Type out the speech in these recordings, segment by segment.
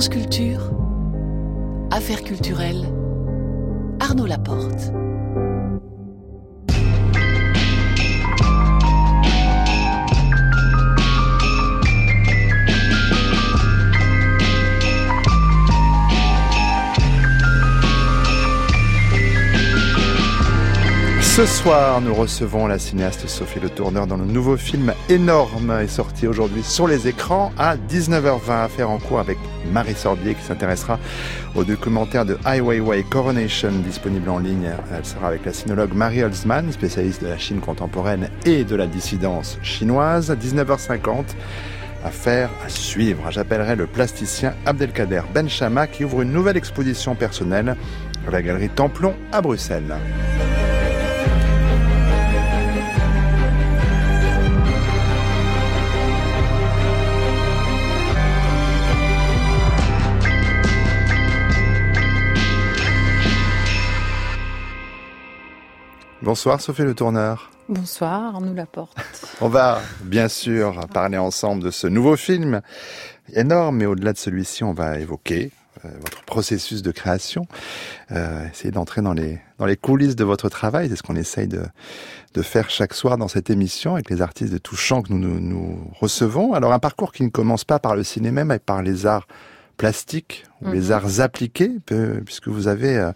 France Culture, Affaires culturelles, Arnaud Laporte. Ce soir, nous recevons la cinéaste Sophie Le Tourneur dans le nouveau film Énorme est sorti aujourd'hui sur les écrans à 19h20. Affaire en cours avec Marie Sorbier qui s'intéressera au documentaire de Weiwei Coronation disponible en ligne. Elle sera avec la sinologue Marie Holzman, spécialiste de la Chine contemporaine et de la dissidence chinoise. 19h50. Affaire à suivre. J'appellerai le plasticien Abdelkader Benchama qui ouvre une nouvelle exposition personnelle à la galerie Templon à Bruxelles. Bonsoir Sophie Le Tourneur. Bonsoir Arnaud Laporte. On va bien sûr parler ensemble de ce nouveau film énorme, mais au-delà de celui-ci, on va évoquer euh, votre processus de création, euh, essayer d'entrer dans les dans les coulisses de votre travail. C'est ce qu'on essaye de de faire chaque soir dans cette émission avec les artistes de tout champ que nous, nous, nous recevons. Alors un parcours qui ne commence pas par le cinéma, mais par les arts plastiques ou les Mhm. arts appliqués, puisque vous avez euh,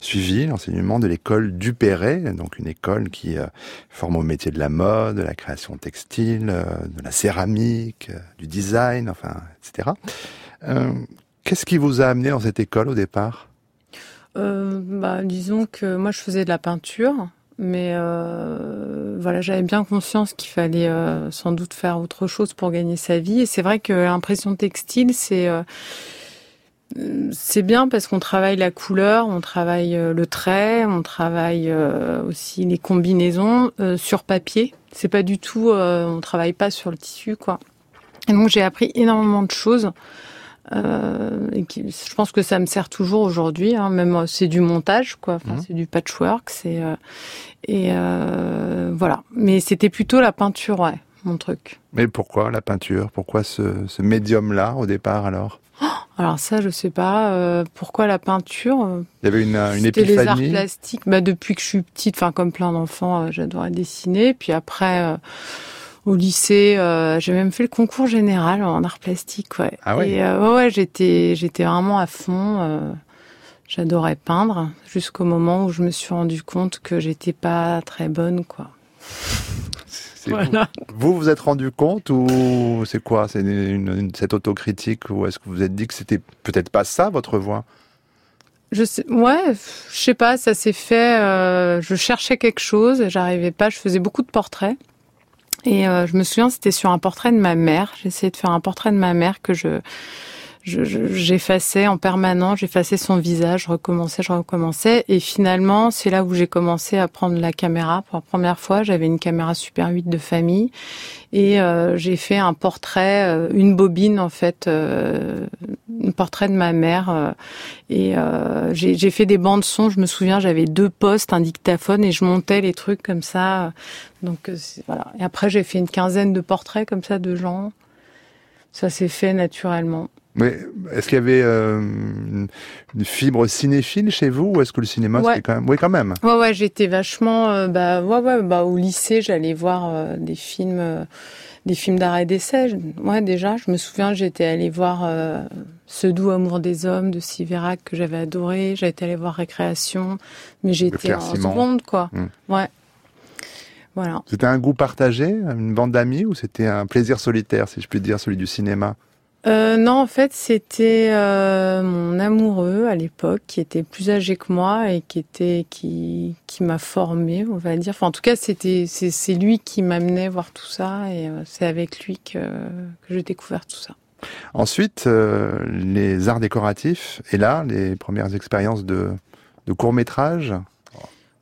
suivi l'enseignement de l'école Dupéré, donc une école qui euh, forme au métier de la mode, de la création textile, euh, de la céramique, du design, enfin, etc. Qu'est-ce qui vous a amené dans cette école au départ? Bah, disons que moi je faisais de la peinture, mais voilà, j'avais bien conscience qu'il fallait sans doute faire autre chose pour gagner sa vie. Et c'est vrai que l'impression textile, c'est c'est bien parce qu'on travaille la couleur, on travaille euh, le trait, on travaille euh, aussi les combinaisons euh, sur papier. C'est pas du tout, on travaille pas sur le tissu, quoi. Et donc j'ai appris énormément de choses. Euh, et qui, je pense que ça me sert toujours aujourd'hui. Hein, même c'est du montage, quoi. Enfin, Mhm. c'est du patchwork. C'est euh, et euh, voilà. Mais c'était plutôt la peinture, ouais, mon truc. Mais pourquoi la peinture? Pourquoi ce, ce médium-là au départ alors? Alors ça, je sais pas euh, pourquoi la peinture. euh, Il y avait une, une C'était les arts épiphanie plastiques. Bah, depuis que je suis petite, enfin comme plein d'enfants, euh, j'adorais dessiner. Puis après, euh, au lycée, euh, j'ai même fait le concours général en arts plastiques. Ouais. Ah ouais. Et euh, ouais, ouais, j'étais, j'étais vraiment à fond. euh, j'adorais peindre jusqu'au moment où je me suis rendu compte que j'étais pas très bonne, quoi. Voilà. vous, vous êtes rendu compte ou c'est quoi? C'est une, une- cette autocritique ou est-ce que vous vous êtes dit que c'était peut-être pas ça votre voix? Je sais, ouais, je sais pas, ça s'est fait. euh, je cherchais quelque chose, j'arrivais pas. Je faisais beaucoup de portraits. Et euh, je me souviens, c'était sur un portrait de ma mère. J'essayais de faire un portrait de ma mère que je je- je- j'effaçais en permanence, j'effaçais son visage, je recommençais, je recommençais. Et finalement, c'est là où j'ai commencé à prendre la caméra pour la première fois. J'avais une caméra Super 8 de famille et euh, j'ai fait un portrait, euh, une bobine en fait, euh, un portrait de ma mère. euh, et euh, j'ai fait des bandes son. Je me souviens, j'avais deux postes, un dictaphone et je montais les trucs comme ça. Donc voilà. Et après, j'ai fait une quinzaine de portraits comme ça de gens. Ça s'est fait naturellement. Mais est-ce qu'il y avait euh, une, fibre cinéphile chez vous ou est-ce que le cinéma Ouais. c'était quand même Oui, quand même. Ouais, ouais, j'étais vachement, euh, bah, ouais, ouais, bah, au lycée, j'allais voir euh, des films, des films d'art et d'essai. Ouais, déjà, je me souviens, j'étais allée voir Ce doux amour des hommes de Siverac que j'avais adoré. J'étais allée voir Récréation, mais j'étais en seconde, quoi. Mm. Ouais. Voilà. C'était un goût partagé, une bande d'amis ou c'était un plaisir solitaire, si je puis dire, celui du cinéma? Euh, non, en fait, c'était euh, mon amoureux à l'époque qui était plus âgé que moi et qui était qui qui m'a formé, on va dire. Enfin, en tout cas, c'était c'est c'est lui qui m'amenait voir tout ça et euh, c'est avec lui que que j'ai découvert tout ça. Ensuite, les arts décoratifs et là, les premières expériences de, de court métrage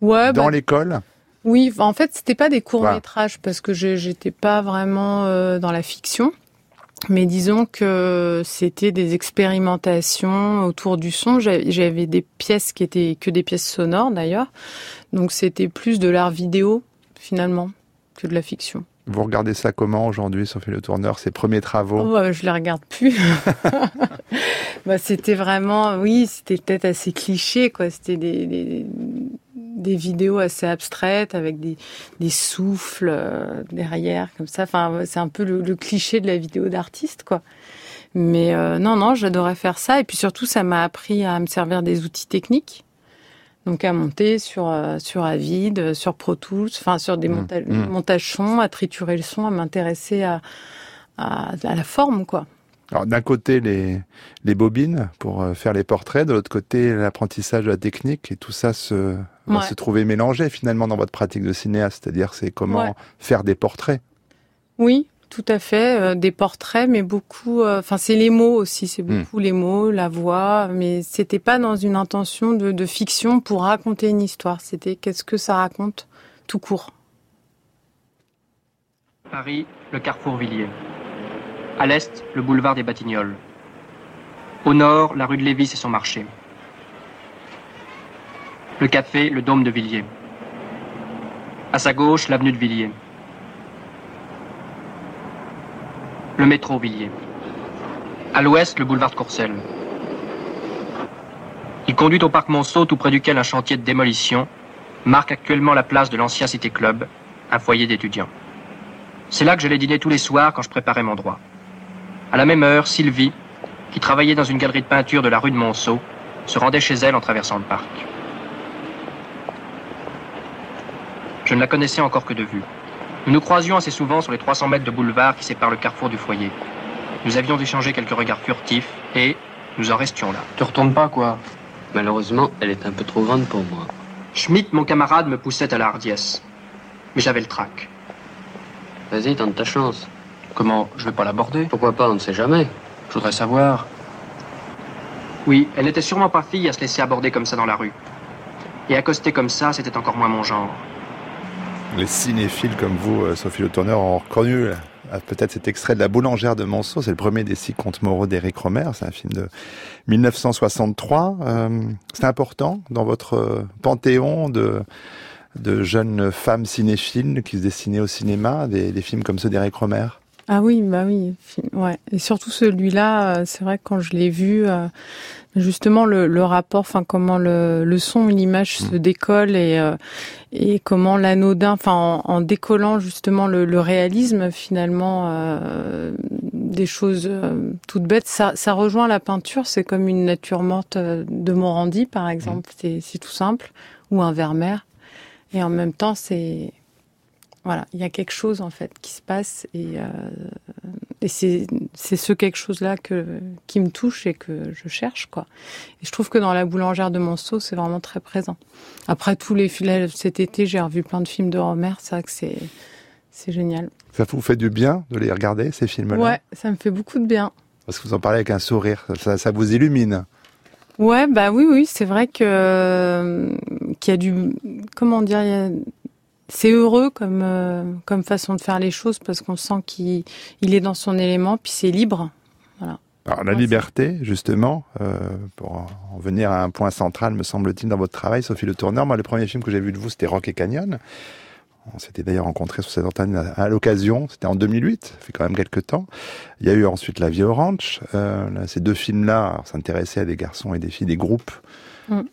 Ouais, dans bah, l'école. oui. En fait, c'était pas des courts métrages parce que je j'étais pas vraiment dans la fiction. Mais disons que c'était des expérimentations autour du son. J'avais des pièces qui étaient que des pièces sonores d'ailleurs. Donc c'était plus de l'art vidéo finalement que de la fiction. Vous regardez ça comment aujourd'hui, Sophie Le Tourneur, ses premiers travaux? Oh, bah, Je les regarde plus. bah, c'était vraiment, oui, c'était peut-être assez cliché, quoi. C'était des, des, des, vidéos assez abstraites avec des, des souffles euh, derrière, comme ça. Enfin, c'est un peu le, cliché de la vidéo d'artiste, quoi. Mais euh, non, non, j'adorais faire ça. Et puis surtout, ça m'a appris à me servir des outils techniques donc à monter sur euh, sur Avid, sur Pro Tools, enfin sur des mmh, mmh. montages son, à triturer le son, à m'intéresser à, à, la forme quoi. Alors d'un côté les les bobines pour faire les portraits, de l'autre côté l'apprentissage de la technique et tout ça se va se trouver mélangé finalement dans votre pratique de cinéaste, c'est-à-dire c'est comment faire des portraits. Oui, tout à fait, euh, des portraits, mais beaucoup. Euh, enfin, c'est les mots aussi, c'est hmm. beaucoup les mots, la voix, mais c'était pas dans une intention de, fiction pour raconter une histoire. C'était qu'est-ce que ça raconte, tout court. Paris, le carrefour Villiers. À l'est, le boulevard des Batignolles. Au nord, la rue de Lévis et son marché. Le café, le dôme de Villiers. À sa gauche, l'avenue de Villiers. le métro Villiers. À l'ouest, le boulevard de Courcelles. Il conduit au parc Monceau, tout près duquel un chantier de démolition marque actuellement la place de l'ancien Cité Club, un foyer d'étudiants. C'est là que j'allais dîner tous les soirs quand je préparais mon droit. À la même heure, Sylvie, qui travaillait dans une galerie de peinture de la rue de Monceau, se rendait chez elle en traversant le parc. Je ne la connaissais encore que de vue. Nous nous croisions assez souvent sur les 300 mètres de boulevard qui séparent le carrefour du foyer. Nous avions échangé quelques regards furtifs et nous en restions là. Tu retournes pas, quoi Malheureusement, elle est un peu trop grande pour moi. Schmidt, mon camarade, me poussait à la hardiesse. Mais j'avais le trac. Vas-y, tente ta chance. Comment Je vais pas l'aborder? Pourquoi pas On ne sait jamais. Je voudrais savoir. Oui, elle n'était sûrement pas fille à se laisser aborder comme ça dans la rue. Et accoster comme ça, c'était encore moins mon genre. Les cinéphiles comme vous, euh, Sophie Le Tourneur, ont reconnu euh, peut-être cet extrait de La boulangère de Monceau. C'est le premier des six contes moraux d'Éric Romer. C'est un film de 1963. Euh, c'est important dans votre panthéon de, de jeunes femmes cinéphiles qui se destinaient au cinéma, des, des films comme ceux d'Éric Romer ah oui, bah oui, ouais. Et surtout celui-là, c'est vrai que quand je l'ai vu, justement le, le rapport, enfin comment le, le son l'image se mm. décollent et euh, et comment l'anodin, enfin en, décollant justement le, le réalisme finalement euh, des choses euh, toutes bêtes, ça, ça rejoint la peinture. C'est comme une nature morte de Morandi par exemple. Mm. C'est tout simple ou un Vermeer. Et en même temps, c'est voilà, il y a quelque chose en fait qui se passe et, euh, et c'est ce quelque chose-là que qui me touche et que je cherche quoi. Et je trouve que dans la boulangère de Monceau, c'est vraiment très présent. Après tous les films cet été, j'ai revu plein de films de Romer, c'est vrai que c'est c'est génial. Ça vous fait du bien de les regarder ces films-là? Ouais, ça me fait beaucoup de bien. Parce que vous en parlez avec un sourire, ça, ça vous illumine. Ouais, bah oui, oui, c'est vrai que qu'il y a du comment dire, il y a c'est heureux comme euh, comme façon de faire les choses parce qu'on sent qu'il il est dans son élément puis c'est libre. Voilà. Alors la liberté, justement, euh, pour en venir à un point central, me semble-t-il, dans votre travail, Sophie Le Tourneur. Moi, le premier film que j'ai vu de vous, c'était Rock et Canyon. On s'était d'ailleurs rencontrés sur cette antenne à, l'occasion. C'était en 2008, ça fait quand même quelques temps. Il y a eu ensuite La Vie Orange. Euh, ces deux films-là s'intéressaient à des garçons et des filles, des groupes.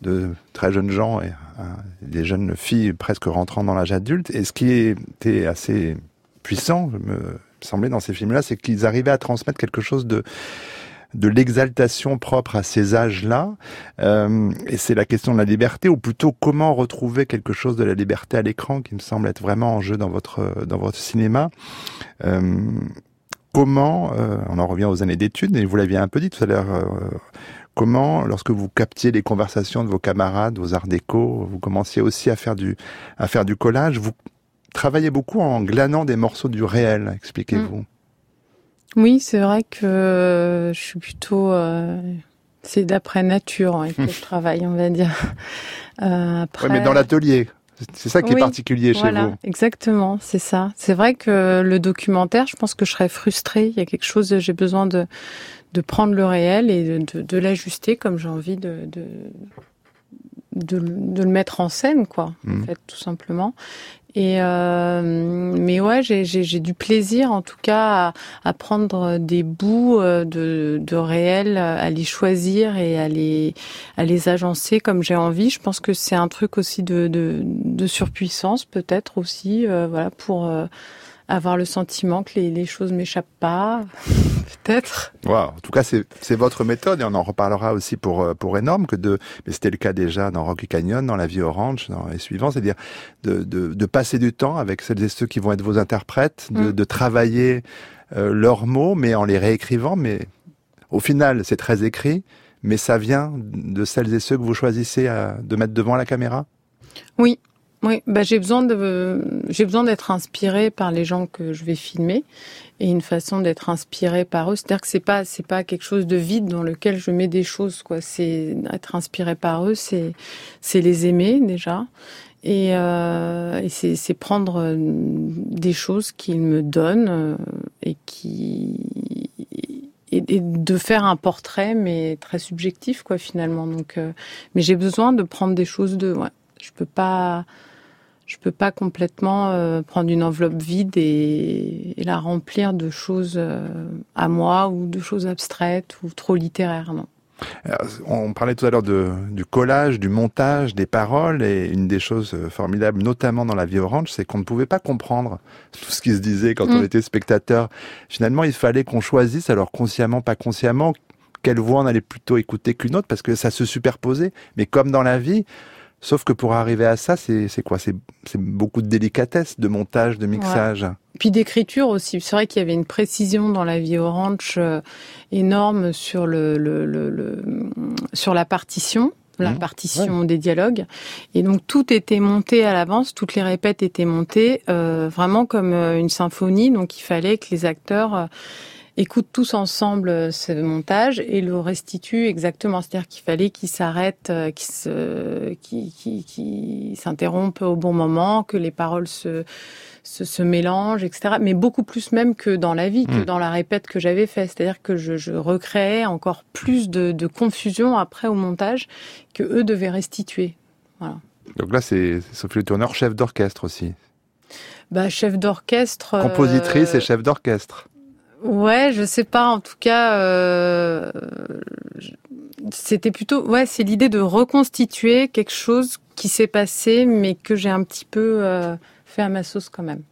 De très jeunes gens et euh, des jeunes filles presque rentrant dans l'âge adulte. Et ce qui était assez puissant, me semblait dans ces films-là, c'est qu'ils arrivaient à transmettre quelque chose de de l'exaltation propre à ces âges-là. Euh, et c'est la question de la liberté, ou plutôt comment retrouver quelque chose de la liberté à l'écran, qui me semble être vraiment en jeu dans votre dans votre cinéma. Euh, comment, on en revient aux années d'études, et vous l'aviez un peu dit tout à l'heure, Comment, lorsque vous captiez les conversations de vos camarades, vos arts déco, vous commenciez aussi à faire du, à faire du collage, vous travaillez beaucoup en glanant des morceaux du réel, expliquez-vous. Mm. Oui, c'est vrai que je suis plutôt, euh, c'est d'après nature hein, que je travaille, on va dire. Euh, après... Oui, mais dans l'atelier. C'est ça qui est particulier chez vous. Exactement, c'est ça. C'est vrai que le documentaire, je pense que je serais frustrée. Il y a quelque chose, j'ai besoin de de prendre le réel et de, de, l'ajuster comme j'ai envie de, de, de, le mettre en scène, quoi, en mmh. fait, tout simplement. Et euh, mais ouais, j'ai du plaisir en tout cas à, à prendre des bouts euh, de, de réel, à les choisir et à les à les agencer comme j'ai envie. Je pense que c'est un truc aussi de de, de surpuissance peut-être aussi, euh, voilà pour euh, avoir le sentiment que les, les choses m'échappent pas, peut-être. Wow. En tout cas, c'est votre méthode et on en reparlera aussi pour euh, pour énorme que de, mais c'était le cas déjà dans Rocky Canyon, dans La Vie Orange, dans les suivants, c'est-à-dire de, de, de passer du temps avec celles et ceux qui vont être vos interprètes, de, mm. de travailler euh, leurs mots, mais en les réécrivant. Mais au final, c'est très écrit, mais ça vient de celles et ceux que vous choisissez à, de mettre devant la caméra? Oui, oui, bah j'ai besoin de j'ai besoin d'être inspirée par les gens que je vais filmer et une façon d'être inspirée par eux, c'est-à-dire que c'est pas c'est pas quelque chose de vide dans lequel je mets des choses quoi, c'est être inspiré par eux, c'est c'est les aimer déjà. Et, euh, et c'est prendre euh, des choses qu'ils me donnent euh, et qui et, de faire un portrait mais très subjectif quoi finalement. Donc mais j'ai besoin de prendre des choses de ouais. Je peux pas je peux pas complètement euh, prendre une enveloppe vide et, et, la remplir de choses euh, à moi ou de choses abstraites ou trop littéraires. Non. Alors, on parlait tout à l'heure du collage, du montage, des paroles, et une des choses euh, formidables, notamment dans La Vie Orange, c'est qu'on ne pouvait pas comprendre tout ce qui se disait quand mm. on était spectateur. Finalement, il fallait qu'on choisisse, alors consciemment, pas consciemment, quelle voix on allait plutôt écouter qu'une autre, parce que ça se superposait. Mais comme dans la vie, Sauf que pour arriver à ça, c'est quoi? C'est beaucoup de délicatesse, de montage, de mixage. Ouais. Puis d'écriture aussi. C'est vrai qu'il y avait une précision dans la vie orange euh, énorme sur le, le, le, le, sur la partition la mmh. partition ouais. des dialogues. Et donc tout était monté à l'avance, toutes les répètes étaient montées euh, vraiment comme euh, une symphonie. Donc il fallait que les acteurs écoutent tous ensemble euh, ce montage et le restituent exactement. C'est-à-dire qu'il fallait qu'ils s'arrêtent, euh, qu'ils se, qu'ils, qu'ils, qu'ils s'interrompent au bon moment, que les paroles se, se, se, mélangent, etc. Mais beaucoup plus même que dans la vie, que mmh. dans la répète que j'avais fait. C'est-à-dire que je, je recréais encore plus de, de, confusion après au montage que eux devaient restituer. Voilà. Donc là, c'est Sophie Le Tourneur, chef d'orchestre aussi. Bah, chef d'orchestre. Compositrice euh... et chef d'orchestre. Ouais, je sais pas. En tout cas, euh, c'était plutôt. Ouais, c'est l'idée de reconstituer quelque chose qui s'est passé, mais que j'ai un petit peu euh, fait à ma sauce quand même.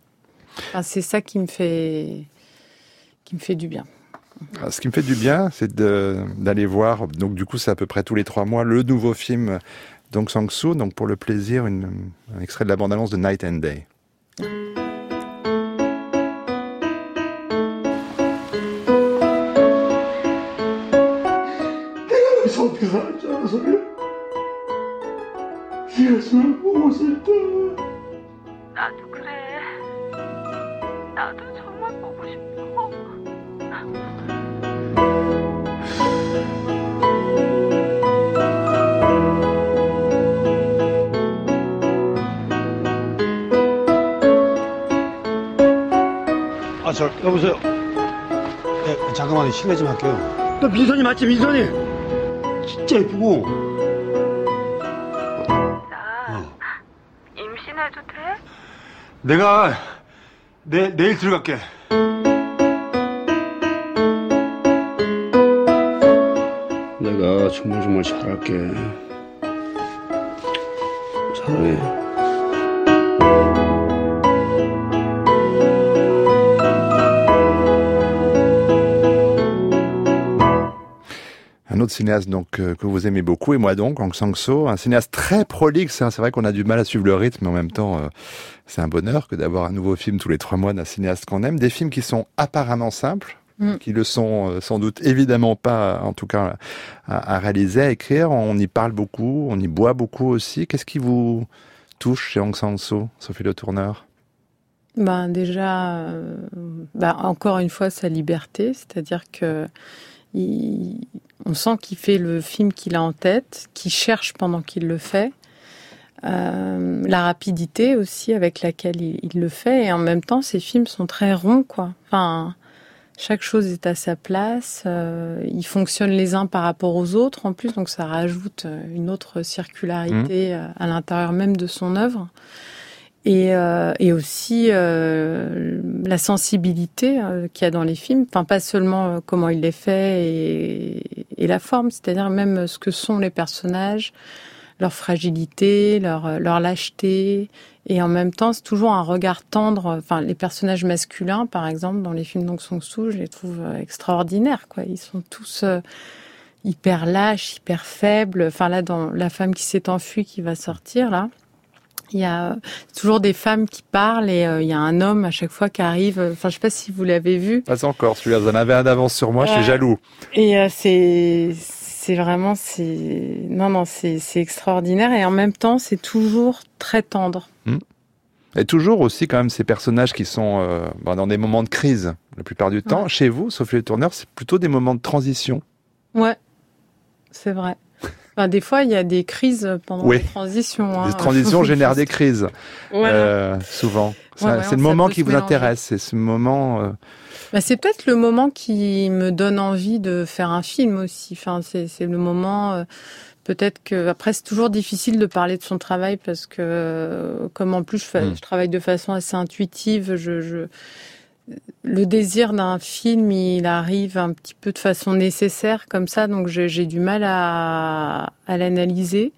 C'est ça qui me fait qui me fait du bien. Alors, ce qui me fait du bien, c'est d'aller voir. Donc, du coup, c'est à peu près tous les trois mois le nouveau film Dong Sang-soo. Donc, pour le plaisir, un extrait de la bande-annonce de Night and Day. 하지 않아서요? 예수를 보고 싶다. 나도 그래. 나도 정말 보고 싶어. 아, 저, 여보세요? 네, 잠깐만요. 실례 좀 할게요. 너 민선이 맞지, 민선이? 진짜 예쁘고. 나 임신해도 돼? 내가 내 내일 들어갈게. 내가 정말 정말 잘할게. 사랑해. Un autre cinéaste donc euh, que vous aimez beaucoup et moi donc Hong Sang-so, un cinéaste très prolixe. Hein. C'est vrai qu'on a du mal à suivre le rythme, mais en même temps, euh, c'est un bonheur que d'avoir un nouveau film tous les trois mois d'un cinéaste qu'on aime. Des films qui sont apparemment simples, mm. qui le sont euh, sans doute évidemment pas, en tout cas à, à, réaliser, à écrire. On y parle beaucoup, on y boit beaucoup aussi. Qu'est-ce qui vous touche chez Hong Sang-so, Sophie Le Tourneur? Ben déjà, ben encore une fois sa liberté, c'est-à-dire que il, on sent qu'il fait le film qu'il a en tête, qu'il cherche pendant qu'il le fait. Euh, la rapidité aussi avec laquelle il, il, le fait. Et en même temps ces films sont très ronds quoi. Enfin chaque chose est à sa place. Euh, ils fonctionnent les uns par rapport aux autres en plus. Donc ça rajoute une autre circularité mmh. à l'intérieur même de son œuvre et, euh, et aussi euh, la sensibilité euh, qu'il y a dans les films, enfin pas seulement euh, comment il les fait et, et la forme, c'est-à-dire même ce que sont les personnages, leur fragilité, leur, leur lâcheté, et en même temps c'est toujours un regard tendre. Enfin les personnages masculins, par exemple, dans les films d'Ong Sang-soo, je les trouve euh, extraordinaires. Quoi, ils sont tous euh, hyper lâches, hyper faibles. Enfin là, dans La femme qui s'est enfuie, qui va sortir là. Il y a toujours des femmes qui parlent et euh, il y a un homme à chaque fois qui arrive. Enfin, je sais pas si vous l'avez vu. Pas encore, celui-là, vous en avez un d'avance sur moi, je suis jaloux. Et euh, c'est c'est vraiment c'est non non c'est c'est extraordinaire et en même temps c'est toujours très tendre. Et toujours aussi quand même ces personnages qui sont euh, ben, dans des moments de crise la plupart du temps. Chez vous, Sophie Le Tourneur, c'est plutôt des moments de transition. Ouais, c'est vrai. Enfin, des fois il y a des crises pendant Oui. les transitions. hein. Les transitions génèrent des crises, Voilà. euh, souvent. C'est Ouais, ouais, c'est le moment qui vous mélanger. intéresse, c'est ce moment... euh, Bah, c'est peut-être le moment qui me donne envie de faire un film aussi. Enfin, c'est le moment. euh, peut-être que après c'est toujours difficile de parler de son travail parce que comme en plus je, fais- Mm. je travaille de façon assez intuitive, je, je le désir d'un film il arrive un petit peu de façon nécessaire comme ça, donc j'ai du mal à, à l'analyser.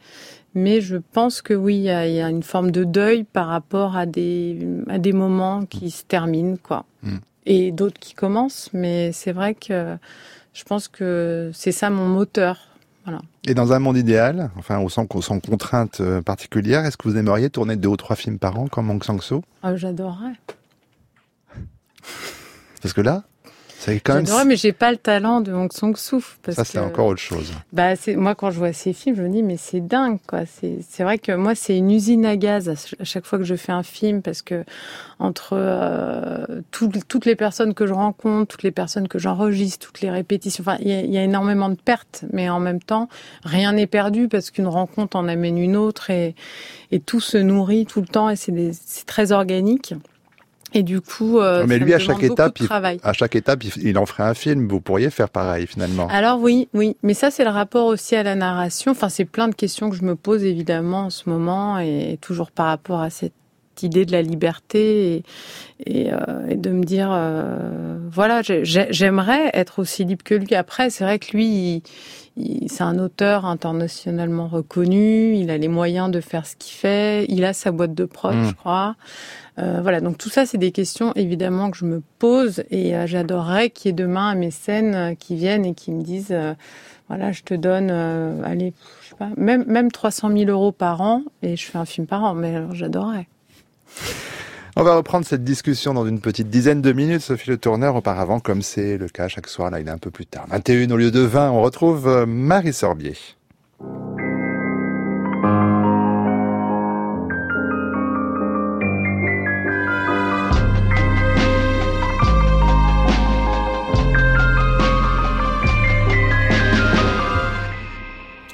Mais je pense que oui, il y, a, une forme de deuil par rapport à des, à des moments qui se terminent, quoi. Mm. Et d'autres qui commencent. Mais c'est vrai que je pense que c'est ça mon moteur. Et dans un monde idéal, enfin, au sans, sans contrainte euh, particulière, est-ce que vous aimeriez tourner deux ou trois films par an comme Hong Sang-soo Ah, J'adorerais. Parce que là, c'est quand même... J'adorerais, mais j'ai pas le talent de Hong Sang-soo. parce Ça, c'est que- encore autre chose. Bah, c'est moi quand je vois ces films, je me dis mais c'est dingue quoi. C'est vrai que moi c'est une usine à gaz à ch- à chaque fois que je fais un film parce que entre euh, tout- toutes les personnes que je rencontre, toutes les personnes que j'enregistre, toutes les répétitions, enfin il y a, il y a énormément de pertes, mais en même temps rien n'est perdu parce qu'une rencontre en amène une autre et et tout se nourrit tout le temps et c'est très organique. Et du coup, euh, Mais ça lui, me à chaque étape, il- travail. À chaque étape, il- il en ferait un film. Vous pourriez faire pareil, finalement. Alors oui, oui, mais ça c'est le rapport aussi à la narration. Enfin, c'est plein de questions que je me pose évidemment en ce moment et toujours par rapport à cette idée de la liberté et, et, euh, et de me dire euh, voilà, j'ai- j'ai- j'aimerais être aussi libre que lui. Après, c'est vrai que lui, c'est un auteur internationalement reconnu. Il a les moyens de faire ce qu'il fait. Il a sa boîte de prod, Mm. je crois. Euh, voilà, donc tout ça, c'est des questions évidemment que je me pose et euh, j'adorerais qu'il y ait demain un mécène euh, qui vienne et qui me dise, euh, voilà, je te donne, allez, je sais pas, même même 300 000 euros par an et je fais un film par an, mais alors j'adorerais. On va reprendre cette discussion dans une petite dizaine de minutes, Sophie Le Tourneur. Auparavant, comme c'est le cas chaque soir, là, il est un peu plus tard. 21 au lieu de 20, on retrouve Marie Sorbier.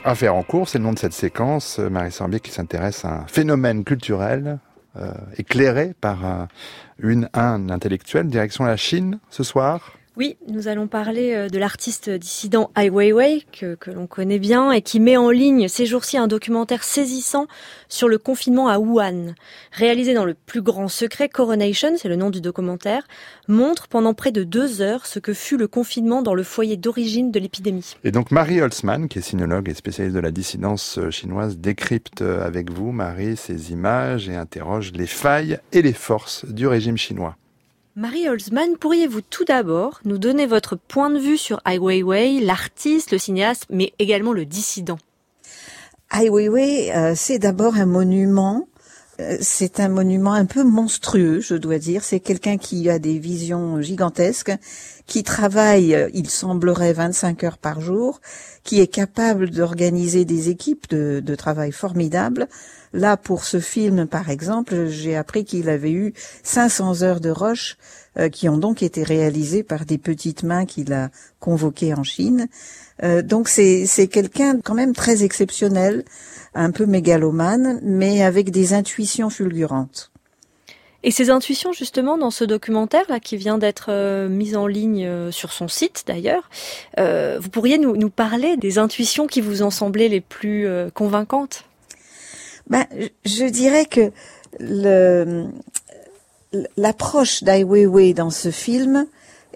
Affaire en cours, c'est le nom de cette séquence. Euh, Marie Sorbier qui s'intéresse à un phénomène culturel euh, éclairé par un, une, un intellectuel, direction la Chine ce soir. Oui, nous allons parler euh, de l'artiste dissident Ai Weiwei, que, l'on connaît bien, et qui met en ligne ces jours-ci un documentaire saisissant sur le confinement à Wuhan. Réalisé dans le plus grand secret, Coronation, c'est le nom du documentaire, montre pendant près de deux heures ce que fut le confinement dans le foyer d'origine de l'épidémie. Et donc Marie Holzmann, qui est sinologue et spécialiste de la dissidence euh, chinoise, décrypte euh, avec vous, Marie, ces images et interroge les failles et les forces du régime chinois. Marie Holzmann, pourriez-vous tout d'abord nous donner votre point de vue sur Ai Weiwei, l'artiste, le cinéaste, mais également le dissident? Ai Weiwei, euh, c'est d'abord un monument. Euh, C'est un monument un peu monstrueux, je dois dire. C'est quelqu'un qui a des visions gigantesques, qui travaille, euh, il semblerait, 25 heures par jour, qui est capable d'organiser des équipes de, travail formidables. Là, pour ce film, par exemple, j'ai appris qu'il avait eu 500 heures de roche euh, qui ont donc été réalisées par des petites mains qu'il a convoquées en Chine. Euh, donc c'est quelqu'un quand même très exceptionnel, un peu mégalomane, mais avec des intuitions fulgurantes. Et ces intuitions, justement, dans ce documentaire là qui vient d'être euh, mis en ligne euh, sur son site d'ailleurs, euh, vous pourriez nous, parler des intuitions qui vous ont semblé les plus euh, convaincantes? Ben, je- dirais que le, l'approche d'Ai Weiwei dans ce film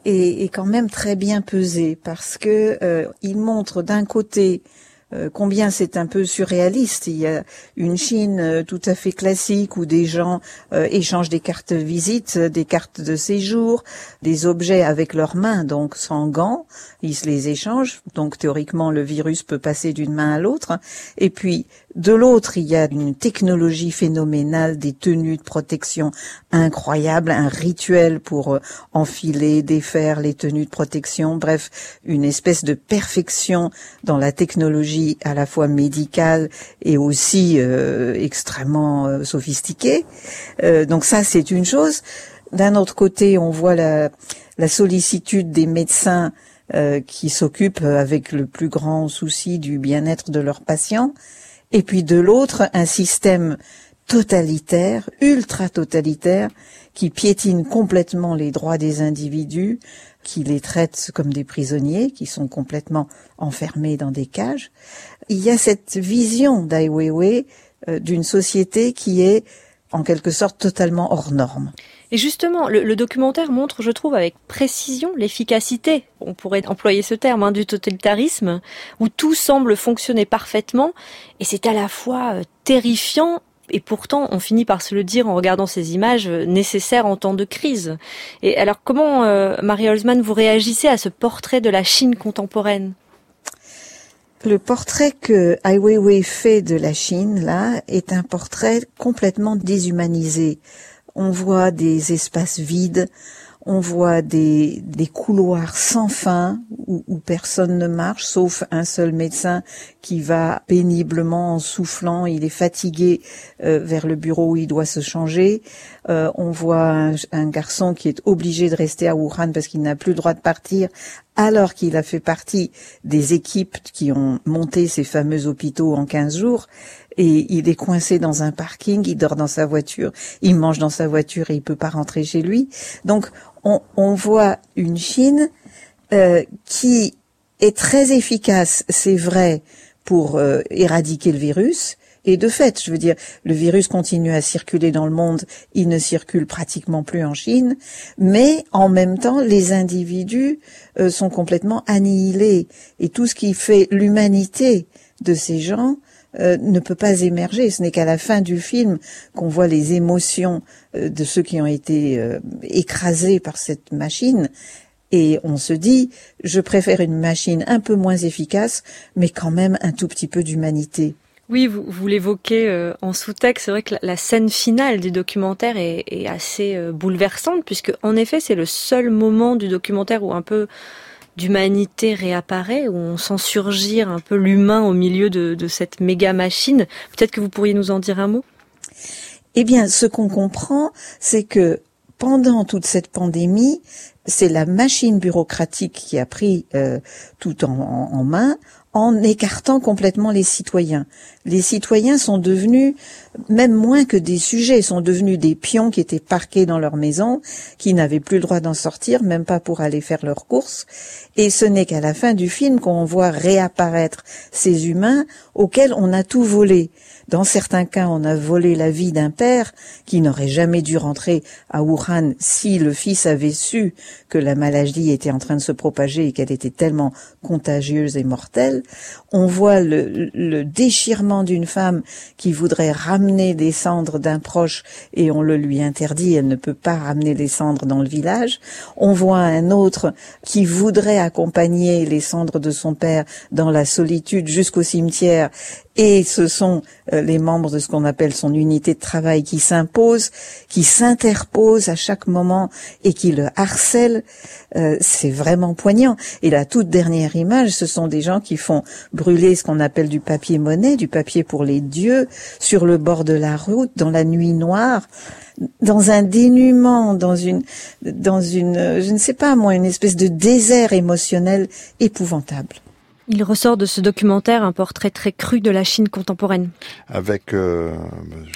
est, est, quand même très bien pesée parce que il montre d'un côté combien c'est un peu surréaliste. Il y a une Chine euh, tout à fait classique où des gens euh, échangent des cartes de visite, des cartes de séjour, des objets avec leurs mains, donc sans gants. Ils se les échangent. Donc théoriquement, le virus peut passer d'une main à l'autre. Et puis, de l'autre, il y a une technologie phénoménale, des tenues de protection incroyables, un rituel pour enfiler, défaire les tenues de protection. Bref, une espèce de perfection dans la technologie à la fois médicale et aussi euh, extrêmement euh, sophistiquée. Euh, donc ça, c'est une chose. D'un autre côté, on voit la, sollicitude des médecins euh, qui s'occupent avec le plus grand souci du bien-être de leurs patients. Et puis de l'autre, un système totalitaire, ultra totalitaire, qui piétine complètement les droits des individus, qui les traitent comme des prisonniers, qui sont complètement enfermés dans des cages. Il y a cette vision d'Ai Weiwei euh, d'une société qui est en quelque sorte totalement hors norme. Et justement, le, le, documentaire montre, je trouve, avec précision l'efficacité, on pourrait employer ce terme, hein, du totalitarisme, où tout semble fonctionner parfaitement, et c'est à la fois euh, terrifiant et pourtant on finit par se le dire en regardant ces images euh, nécessaires en temps de crise. Et alors comment, euh, Marie Holzman, vous réagissez à ce portrait de la Chine contemporaine? Le portrait que Ai Weiwei fait de la Chine, là, est un portrait complètement déshumanisé. On voit des espaces vides, on voit des, couloirs sans fin où, où, personne ne marche, sauf un seul médecin qui va péniblement en soufflant, il est fatigué euh, vers le bureau où il doit se changer. Euh, on voit un, un, garçon qui est obligé de rester à Wuhan parce qu'il n'a plus le droit de partir, alors qu'il a fait partie des équipes qui ont monté ces fameux hôpitaux en 15 jours et il est coincé dans un parking, il dort dans sa voiture, il mange dans sa voiture et il peut pas rentrer chez lui. Donc on, on voit une Chine euh, qui est très efficace, c'est vrai, pour euh, éradiquer le virus. Et de fait, je veux dire, le virus continue à circuler dans le monde, il ne circule pratiquement plus en Chine, mais en même temps, les individus euh, sont complètement annihilés. Et tout ce qui fait l'humanité de ces gens euh, ne peut pas émerger. Ce n'est qu'à la fin du film qu'on voit les émotions euh, de ceux qui ont été euh, écrasés par cette machine. Et on se dit, je préfère une machine un peu moins efficace, mais quand même un tout petit peu d'humanité. Oui, vous, vous l'évoquez en sous-texte. C'est vrai que la, la, scène finale du documentaire est, est assez bouleversante, puisque en effet, c'est le seul moment du documentaire où un peu d'humanité réapparaît, où on sent surgir un peu l'humain au milieu de, cette méga machine. Peut-être que vous pourriez nous en dire un mot? Eh bien, ce qu'on comprend, c'est que pendant toute cette pandémie, c'est la machine bureaucratique qui a pris euh, tout en, main en écartant complètement les citoyens. Les citoyens sont devenus, même moins que des sujets, sont devenus des pions qui étaient parqués dans leur maison, qui n'avaient plus le droit d'en sortir, même pas pour aller faire leurs courses. Et ce n'est qu'à la fin du film qu'on voit réapparaître ces humains auxquels on a tout volé. Dans certains cas, on a volé la vie d'un père qui n'aurait jamais dû rentrer à Wuhan si le fils avait su que la maladie était en train de se propager et qu'elle était tellement contagieuse et mortelle. On voit le, déchirement d'une femme qui voudrait ramener des cendres d'un proche et on le lui interdit, elle ne peut pas ramener les cendres dans le village. On voit un autre qui voudrait accompagner les cendres de son père dans la solitude jusqu'au cimetière et ce sont euh, les membres de ce qu'on appelle son unité de travail qui s'imposent, qui s'interposent à chaque moment et qui le harcèlent. Euh, c'est vraiment poignant. Et la toute dernière image, ce sont des gens qui font brûler ce qu'on appelle du papier monnaie, du papier pour les dieux, sur le bord de la route, dans la nuit noire dans un dénuement, dans une, dans une, je ne sais pas moi, une espèce de désert émotionnel épouvantable. Il ressort de ce documentaire un portrait très cru de la Chine contemporaine. Avec euh,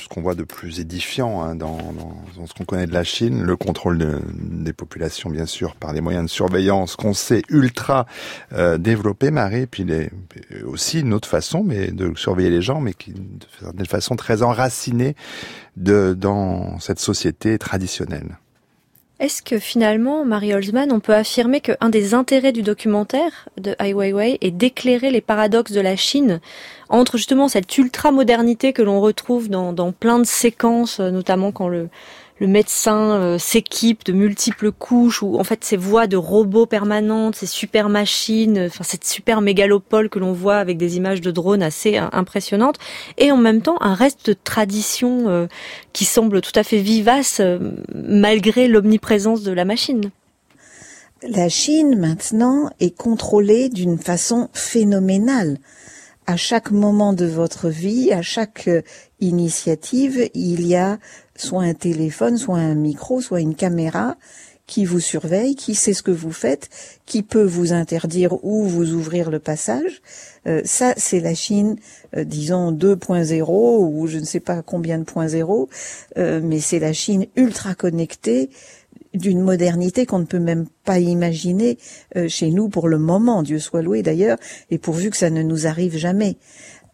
ce qu'on voit de plus édifiant hein, dans, dans, ce qu'on connaît de la Chine, le contrôle de, des populations bien sûr par des moyens de surveillance qu'on sait ultra euh, développés, Marie, puis les, aussi une autre façon mais de surveiller les gens, mais qui de façon très enracinée de, dans cette société traditionnelle. Est-ce que finalement, Marie Holzman, on peut affirmer qu'un des intérêts du documentaire de Ai Weiwei est d'éclairer les paradoxes de la Chine entre justement cette ultra-modernité que l'on retrouve dans, dans plein de séquences, notamment quand le, le médecin euh, s'équipe de multiples couches ou en fait ces voies de robots permanentes, ces super machines, enfin cette super mégalopole que l'on voit avec des images de drones assez euh, impressionnantes et en même temps un reste de tradition euh, qui semble tout à fait vivace malgré l'omniprésence de la machine. La Chine maintenant est contrôlée d'une façon phénoménale à chaque moment de votre vie, à chaque initiative, il y a soit un téléphone, soit un micro, soit une caméra qui vous surveille, qui sait ce que vous faites, qui peut vous interdire ou vous ouvrir le passage. Euh, ça, c'est la Chine, euh, disons 2.0 ou je ne sais pas combien de points zéro, euh, mais c'est la Chine ultra connectée d'une modernité qu'on ne peut même pas imaginer chez nous pour le moment, Dieu soit loué d'ailleurs, et pourvu que ça ne nous arrive jamais.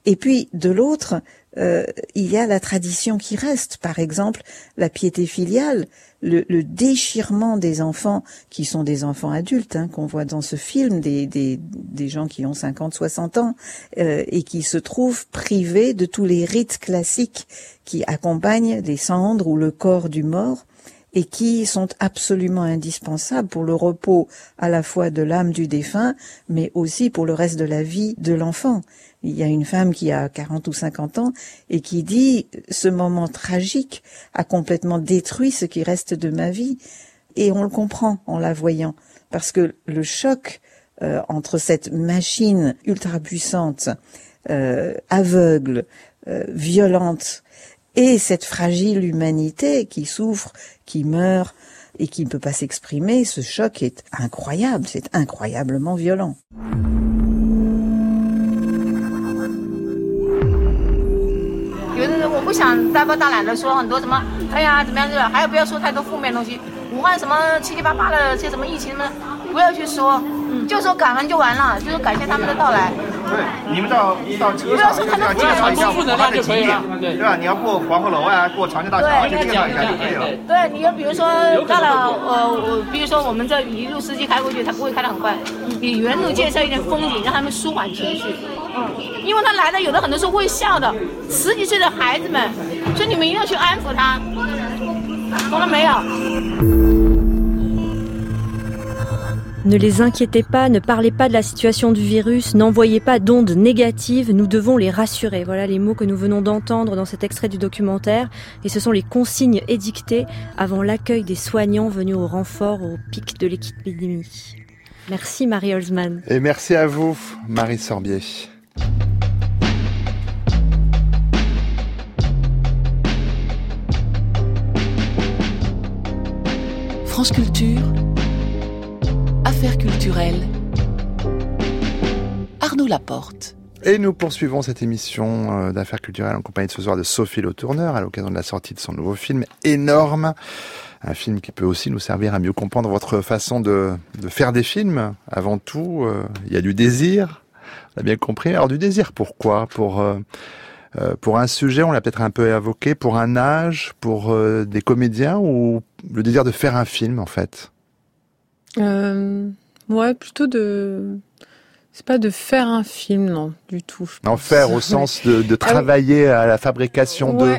Et puis de l'autre, euh, il y a la tradition qui reste. Par exemple, la piété filiale, le, déchirement des enfants qui sont des enfants adultes, hein, qu'on voit dans ce film, des, des, gens qui ont 50, 60 ans, euh, et qui se trouvent privés de tous les rites classiques qui accompagnent les cendres ou le corps du mort et qui sont absolument indispensables pour le repos à la fois de l'âme du défunt, mais aussi pour le reste de la vie de l'enfant. Il y a une femme qui a 40 ou 50 ans et qui dit ce moment tragique a complètement détruit ce qui reste de ma vie. Et on le comprend en la voyant parce que le choc euh, entre cette machine ultra puissante, euh, aveugle, euh, violente, et cette fragile humanité qui souffre, qui meurt et qui ne peut pas s'exprimer, ce choc est incroyable, c'est incroyablement violent. 不想大包大揽的说很多什么，哎呀怎么样子，还有不要说太多负面东西。武汉什么七七八八的些什么疫情呢，不要去说，就说感恩就完了，就说感谢他们的到来。对，你们到到车上要介绍一下武汉的景点，对吧？你要过黄鹤楼啊，过长江大桥，就介绍一下就可以了。对，你要比如说到了呃，我比如说我们这一路司机开过去，他不会开得很快，你原路介绍一点风景，让他们舒缓情绪。嗯，因为他来的有的很多是会笑的，十几岁的孩子们，所以你们一定要去安抚他，懂了没有？Ne les inquiétez pas, ne parlez pas de la situation du virus, n'envoyez pas d'ondes négatives, nous devons les rassurer. Voilà les mots que nous venons d'entendre dans cet extrait du documentaire et ce sont les consignes édictées avant l'accueil des soignants venus au renfort au pic de l'épidémie. Merci Marie Holzman. Et merci à vous Marie Sorbier. France Culture Affaires culturelles. Arnaud Laporte. Et nous poursuivons cette émission euh, d'affaires culturelles en compagnie de ce soir de Sophie Le Tourneur à l'occasion de la sortie de son nouveau film énorme. Un film qui peut aussi nous servir à mieux comprendre votre façon de, faire des films. Avant tout, euh, il y a du désir. On a bien compris. Alors du désir, pourquoi? Pour euh, pour un sujet, on l'a peut-être un peu évoqué, pour un âge, pour des comédiens ou le désir de faire un film en fait? Euh, Ouais, plutôt de. C'est pas de faire un film, non, du tout. En faire au sens de, de ah travailler à la fabrication de.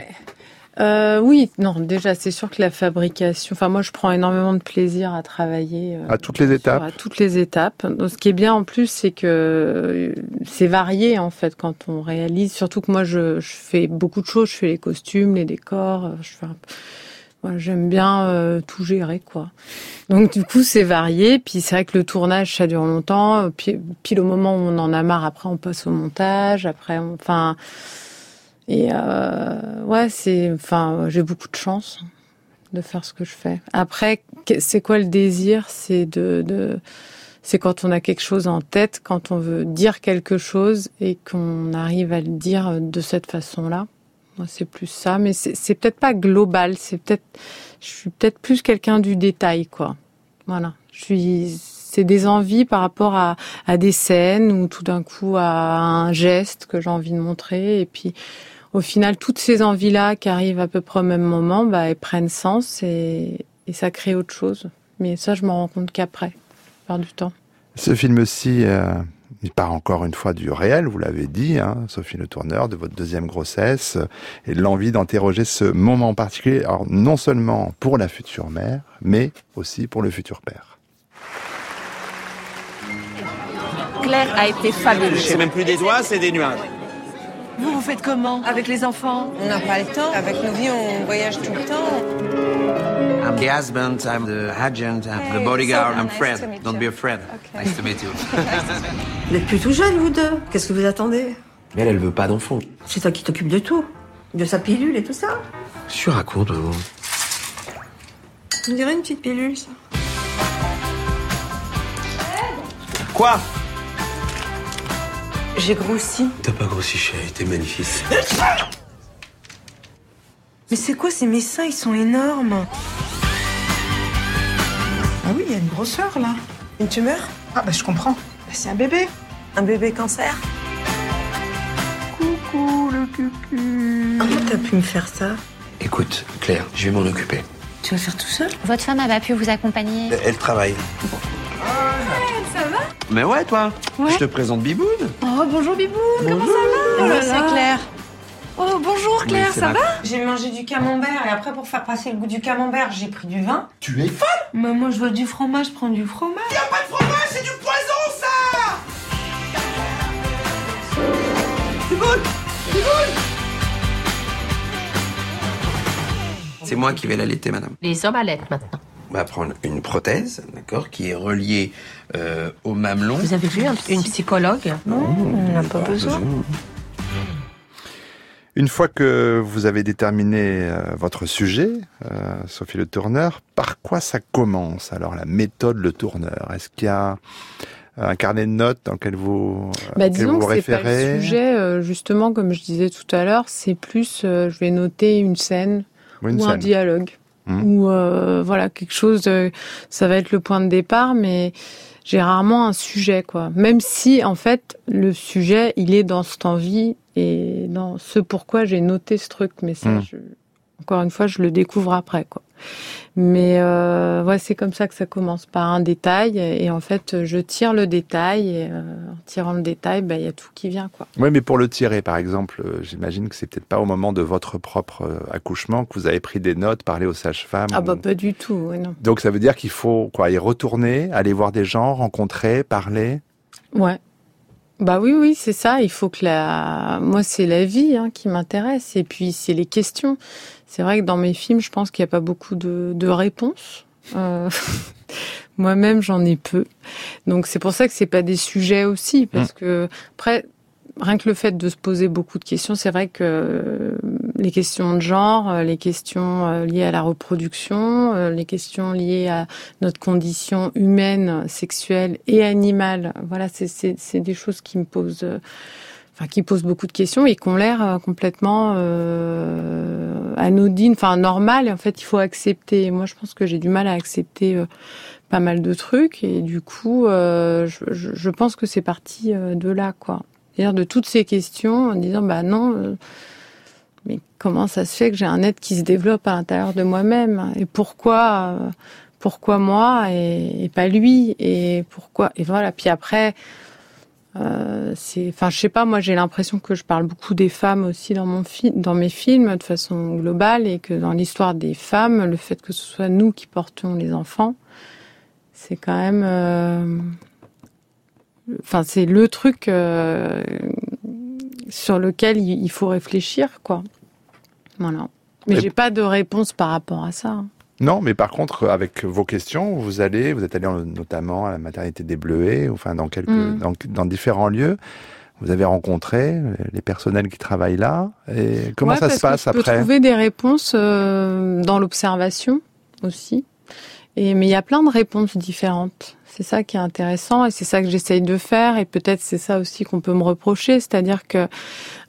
Euh, oui, non, déjà, c'est sûr que la fabrication. Enfin, moi, je prends énormément de plaisir à travailler. Euh, à toutes les étapes. À toutes les étapes. Donc, ce qui est bien en plus, c'est que euh, c'est varié en fait quand on réalise. Surtout que moi, je, je, fais beaucoup de choses. Je fais les costumes, les décors. Euh, je fais un J'aime bien euh, tout gérer, quoi. Donc du coup, c'est varié. Puis c'est vrai que le tournage, ça dure longtemps. Puis, puis au moment où on en a marre, après on passe au montage. Après, enfin, et euh, ouais, c'est, enfin, j'ai beaucoup de chance de faire ce que je fais. Après, c'est quoi le désir? C'est de, de c'est quand on a quelque chose en tête, quand on veut dire quelque chose et qu'on arrive à le dire de cette façon-là. C'est plus ça, mais c'est peut-être pas global. C'est peut-être, je suis peut-être plus quelqu'un du détail, quoi. Voilà. Je suis, c'est des envies par rapport à, des scènes ou tout d'un coup à un geste que j'ai envie de montrer et puis au final, toutes ces envies-là qui arrivent à peu près au même moment, bah, elles prennent sens et, et ça crée autre chose. Mais ça, je m'en rends compte qu'après, par du temps. Ce film-ci, euh, il part encore une fois du réel, vous l'avez dit, hein, Sophie Le Tourneur, de votre deuxième grossesse, et l'envie d'interroger ce moment particulier, alors non seulement pour la future mère, mais aussi pour le futur père. Claire a été fabuleuse. C'est même plus des doigts, c'est des nuages. Vous, vous faites comment avec les enfants On n'a pas le temps. Avec nos vies, on voyage tout le temps. I'm the husband, I'm the agent, I'm the bodyguard, I'm Fred. Don't be afraid. Nice to meet you. Vous n'êtes plus tout jeune, vous deux. Qu'est-ce que vous attendez Mais elle, elle veut pas d'enfant. C'est toi qui t'occupes de tout. De sa pilule et tout ça. Je raconte, maman. On dirait une petite pilule, ça. Quoi? J'ai grossi. T'as pas grossi, chérie, t'es magnifique. Mais c'est quoi ces mes seins Ils sont énormes. Ah oui, il y a une grosseur là. Une tumeur? Ah bah je comprends. Bah, c'est un bébé. Un bébé cancer? Coucou le cucu. Comment t'as pu me faire ça? Écoute, Claire, je vais m'en occuper. Tu vas faire tout seul? Votre femme a pas pu vous accompagner Elle travaille. Mais ouais, toi Ouais. Je te présente Biboun. Oh, bonjour Biboun, comment ça Oh va là. c'est Claire. Oh, bonjour Claire, Oui, ça ma- va J'ai mangé du camembert et après pour faire passer le goût du camembert, j'ai pris du vin. Tu es folle? Mais moi je veux du fromage, je prends du fromage. Y a pas de fromage, c'est du poison, ça Biboun Biboun C'est moi qui vais l'allaiter, madame. Les hommes allaitent maintenant. On va prendre une prothèse, d'accord, qui est reliée euh, au mamelon. Vous avez vu un- une psychologue Non, on n'a pas besoin. Une fois que vous avez déterminé euh, votre sujet, euh, Sophie Le Tourneur, par quoi ça commence alors la méthode Le Tourneur? Est-ce qu'il y a un carnet de notes dans lequel vous, Bah, disons vous que pas référez? le sujet, euh, justement, comme je disais tout à l'heure, c'est plus, euh, je vais noter une scène Ou une ou un dialogue. Mhm. Ou euh, voilà, quelque chose, euh, ça va être le point de départ, mais j'ai rarement un sujet, quoi. Même si, en fait, le sujet, il est dans cette envie et dans ce pourquoi j'ai noté ce truc. Mais ça, Mhm. je- encore une fois, je le découvre après, quoi. Mais euh, ouais, c'est comme ça que ça commence par un détail et en fait, je tire le détail et euh, en tirant le détail, bah, il y a tout qui vient, quoi. Oui, mais pour le tirer, par exemple, euh, j'imagine que c'est peut-être pas au moment de votre propre euh, accouchement que vous avez pris des notes, parlé aux sages-femmes. Ah bah ou- pas du tout, non. Donc ça veut dire qu'il faut quoi y retourner, aller voir des gens, rencontrer, parler? Ouais. Bah oui, oui, c'est ça. Il faut que la, moi, c'est la vie hein, qui m'intéresse. Et puis, c'est les questions. C'est vrai que dans mes films, je pense qu'il n'y a pas beaucoup de, de réponses. Euh, Moi-même, j'en ai peu. Donc, c'est pour ça que c'est pas des sujets aussi. Parce que, après, rien que le fait de se poser beaucoup de questions, c'est vrai que les questions de genre, euh, les questions euh, liées à la reproduction, euh, les questions liées à notre condition humaine, sexuelle et animale, voilà, c'est- des choses qui me posent, enfin qui posent beaucoup de questions et qui ont l'air complètement euh, anodines, enfin normales. Et en fait, il faut accepter. Moi, je pense que j'ai du mal à accepter. pas mal de trucs et du coup euh, je, je, pense que c'est parti de là quoi c'est-à-dire de toutes ces questions en disant bah non mais comment ça se fait que j'ai un être qui se développe à l'intérieur de moi-même et pourquoi euh, pourquoi moi et, et pas lui et pourquoi et voilà. Puis après euh, c'est enfin je sais pas moi j'ai l'impression que je parle beaucoup des femmes aussi dans mon fi- dans mes films de façon globale et que dans l'histoire des femmes le fait que ce soit nous qui portions les enfants c'est quand même euh, enfin c'est le truc euh, sur lequel il faut réfléchir quoi voilà mais j'ai pas de réponse par rapport à ça. Non, mais par contre, avec vos questions, vous allez, vous êtes allé en- notamment à la maternité des Bleuets, enfin dans quelques, Mm. dans, dans différents lieux. Vous avez rencontré les personnels qui travaillent là. Et comment Ouais, ça se passe que je peux après trouver des réponses euh, dans l'observation aussi Et mais il y a plein de réponses différentes. C'est ça qui est intéressant et c'est ça que j'essaye de faire et peut-être c'est ça aussi qu'on peut me reprocher, c'est-à-dire que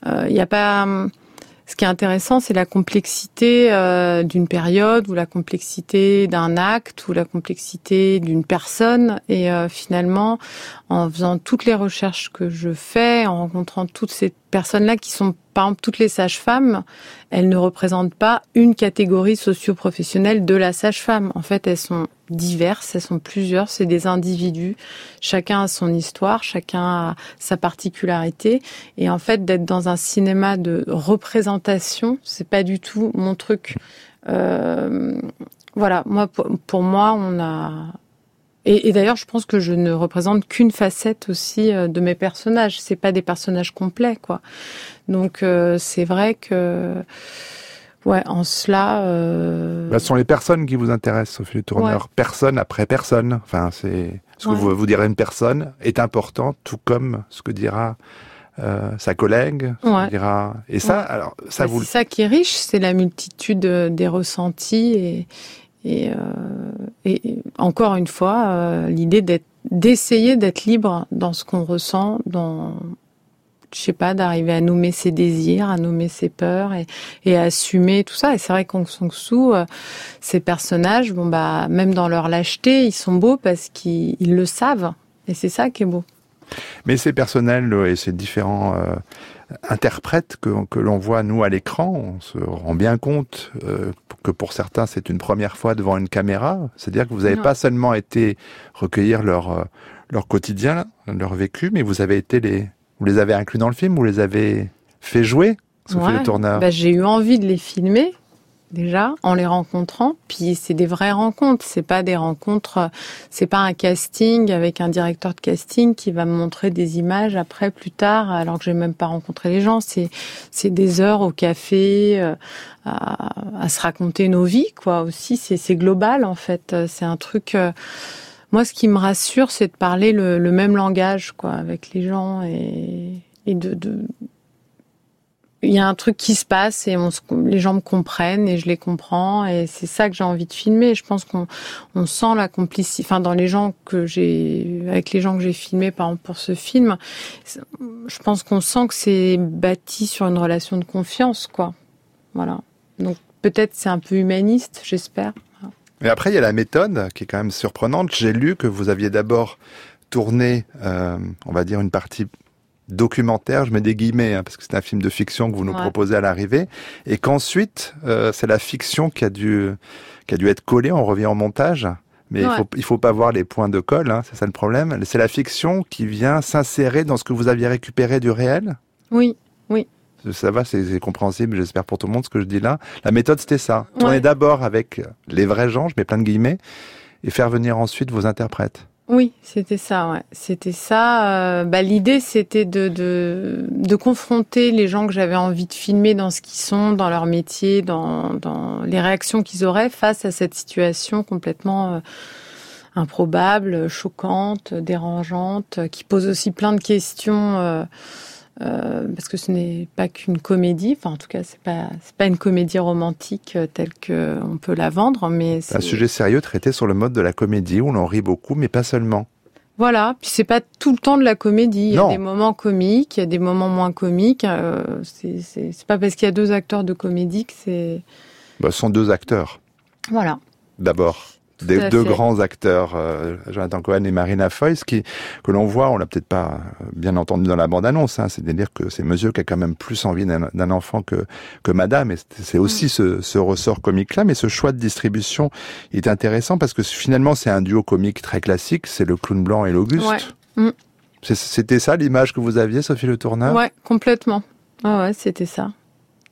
euh, il n'y a pas ce qui est intéressant, c'est la complexité euh, d'une période ou la complexité d'un acte ou la complexité d'une personne. Et euh, finalement, en faisant toutes les recherches que je fais, en rencontrant toutes ces personnes-là qui sont, par exemple, toutes les sages-femmes, elles ne représentent pas une catégorie socio-professionnelle de la sage-femme. En fait, elles sont diverses, elles sont plusieurs, c'est des individus. Chacun a son histoire, chacun a sa particularité. Et en fait, d'être dans un cinéma de représentation, c'est pas du tout mon truc. Euh, voilà, moi, pour, moi, on a et, et d'ailleurs, je pense que je ne représente qu'une facette aussi euh, de mes personnages. C'est pas des personnages complets, quoi. Donc euh, c'est vrai que, ouais, en cela. Euh... Bah, ce sont les personnes qui vous intéressent, Sophie Tourneur. Ouais. Personne après personne. Enfin, c'est ce que vous, vous direz une personne est important, tout comme ce que dira euh, sa collègue. ce que dira... Et ça, alors, ça Bah, vous. C'est ça qui est riche, c'est la multitude euh, des ressentis et et, euh, et encore une fois euh, l'idée d'être d'essayer d'être libre dans ce qu'on ressent, dans je sais pas, d'arriver à nommer ses désirs, à nommer ses peurs et, et à assumer tout ça. Et c'est vrai qu'Ong Sang-soo, euh, ces personnages, bon bah même dans leur lâcheté, ils sont beaux parce qu'ils ils le savent. Et c'est ça qui est beau. Mais c'est personnel euh, et ces différents euh, interprètes que, que l'on voit nous à l'écran, on se rend bien compte euh, que pour certains c'est une première fois devant une caméra. C'est-à-dire que vous n'avez pas seulement été recueillir leur leur quotidien, leur vécu, mais vous avez été les vous les avez inclus dans le film, vous les avez fait jouer, Sophie Ouais. Le Tourneur. Bah, j'ai eu envie de les filmer déjà en les rencontrant. Puis c'est des vraies rencontres. C'est pas des rencontres. euh, C'est pas un casting avec un directeur de casting qui va me montrer des images après plus tard alors que j'ai même pas rencontré les gens. C'est c'est des heures au café euh, à, à se raconter nos vies quoi. Aussi c'est c'est global en fait. C'est un truc. euh, moi, ce qui me rassure, c'est de parler le, le même langage, quoi, avec les gens et, et de, de, il y a un truc qui se passe et on se- les gens me comprennent et je les comprends et c'est ça que j'ai envie de filmer. Je pense qu'on on sent la complicité. Enfin, dans les gens que j'ai, avec les gens que j'ai filmés, par exemple pour ce film, je pense qu'on sent que c'est bâti sur une relation de confiance, quoi. Voilà. Donc peut-être c'est un peu humaniste, j'espère. Et après, il y a la méthode qui est quand même surprenante. J'ai lu que vous aviez d'abord tourné, euh, on va dire, une partie documentaire, je mets des guillemets, hein, parce que c'est un film de fiction que vous nous Ouais. proposez à l'arrivée, et qu'ensuite, euh, c'est la fiction qui a, dû, qui a dû être collée, on revient au montage, mais il faut, il faut pas voir les points de colle, hein, c'est ça le problème. C'est la fiction qui vient s'insérer dans ce que vous aviez récupéré du réel? Oui. Ça va, c'est compréhensible, j'espère pour tout le monde ce que je dis là. La méthode, c'était ça. Ouais. Tourner d'abord avec les vrais gens, je mets plein de guillemets, et faire venir ensuite vos interprètes. Oui, c'était ça, ouais. C'était ça. euh, bah, l'idée, c'était de, de, de confronter les gens que j'avais envie de filmer dans ce qu'ils sont, dans leur métier, dans, dans les réactions qu'ils auraient face à cette situation complètement euh, improbable, choquante, dérangeante, qui pose aussi plein de questions. euh, euh, parce que ce n'est pas qu'une comédie, enfin en tout cas c'est pas c'est pas une comédie romantique euh, telle que on peut la vendre, mais C'est un sujet sérieux traité sur le mode de la comédie où l'on rit beaucoup, mais pas seulement. Voilà, puis c'est pas tout le temps de la comédie. Il y a des moments comiques, il y a des moments moins comiques. Euh, c'est c'est- c'est pas parce qu'il y a deux acteurs de comédie que c'est. Bah, ce sont deux acteurs, Voilà. d'abord. Des deux grands acteurs, euh, Jonathan Cohen et Marina Foïs, qui que l'on voit, on l'a peut-être pas euh, bien entendu dans la bande-annonce, hein, c'est-à-dire que c'est Monsieur qui a quand même plus envie d'un enfant que que Madame, et c'est- aussi ce, ce ressort comique-là, mais ce choix de distribution est intéressant parce que finalement c'est un duo comique très classique, c'est le clown blanc et l'Auguste. Ouais. Mm. C'était ça l'image que vous aviez, Sophie Le Tourneur? Ouais, complètement. Ah ouais, c'était ça.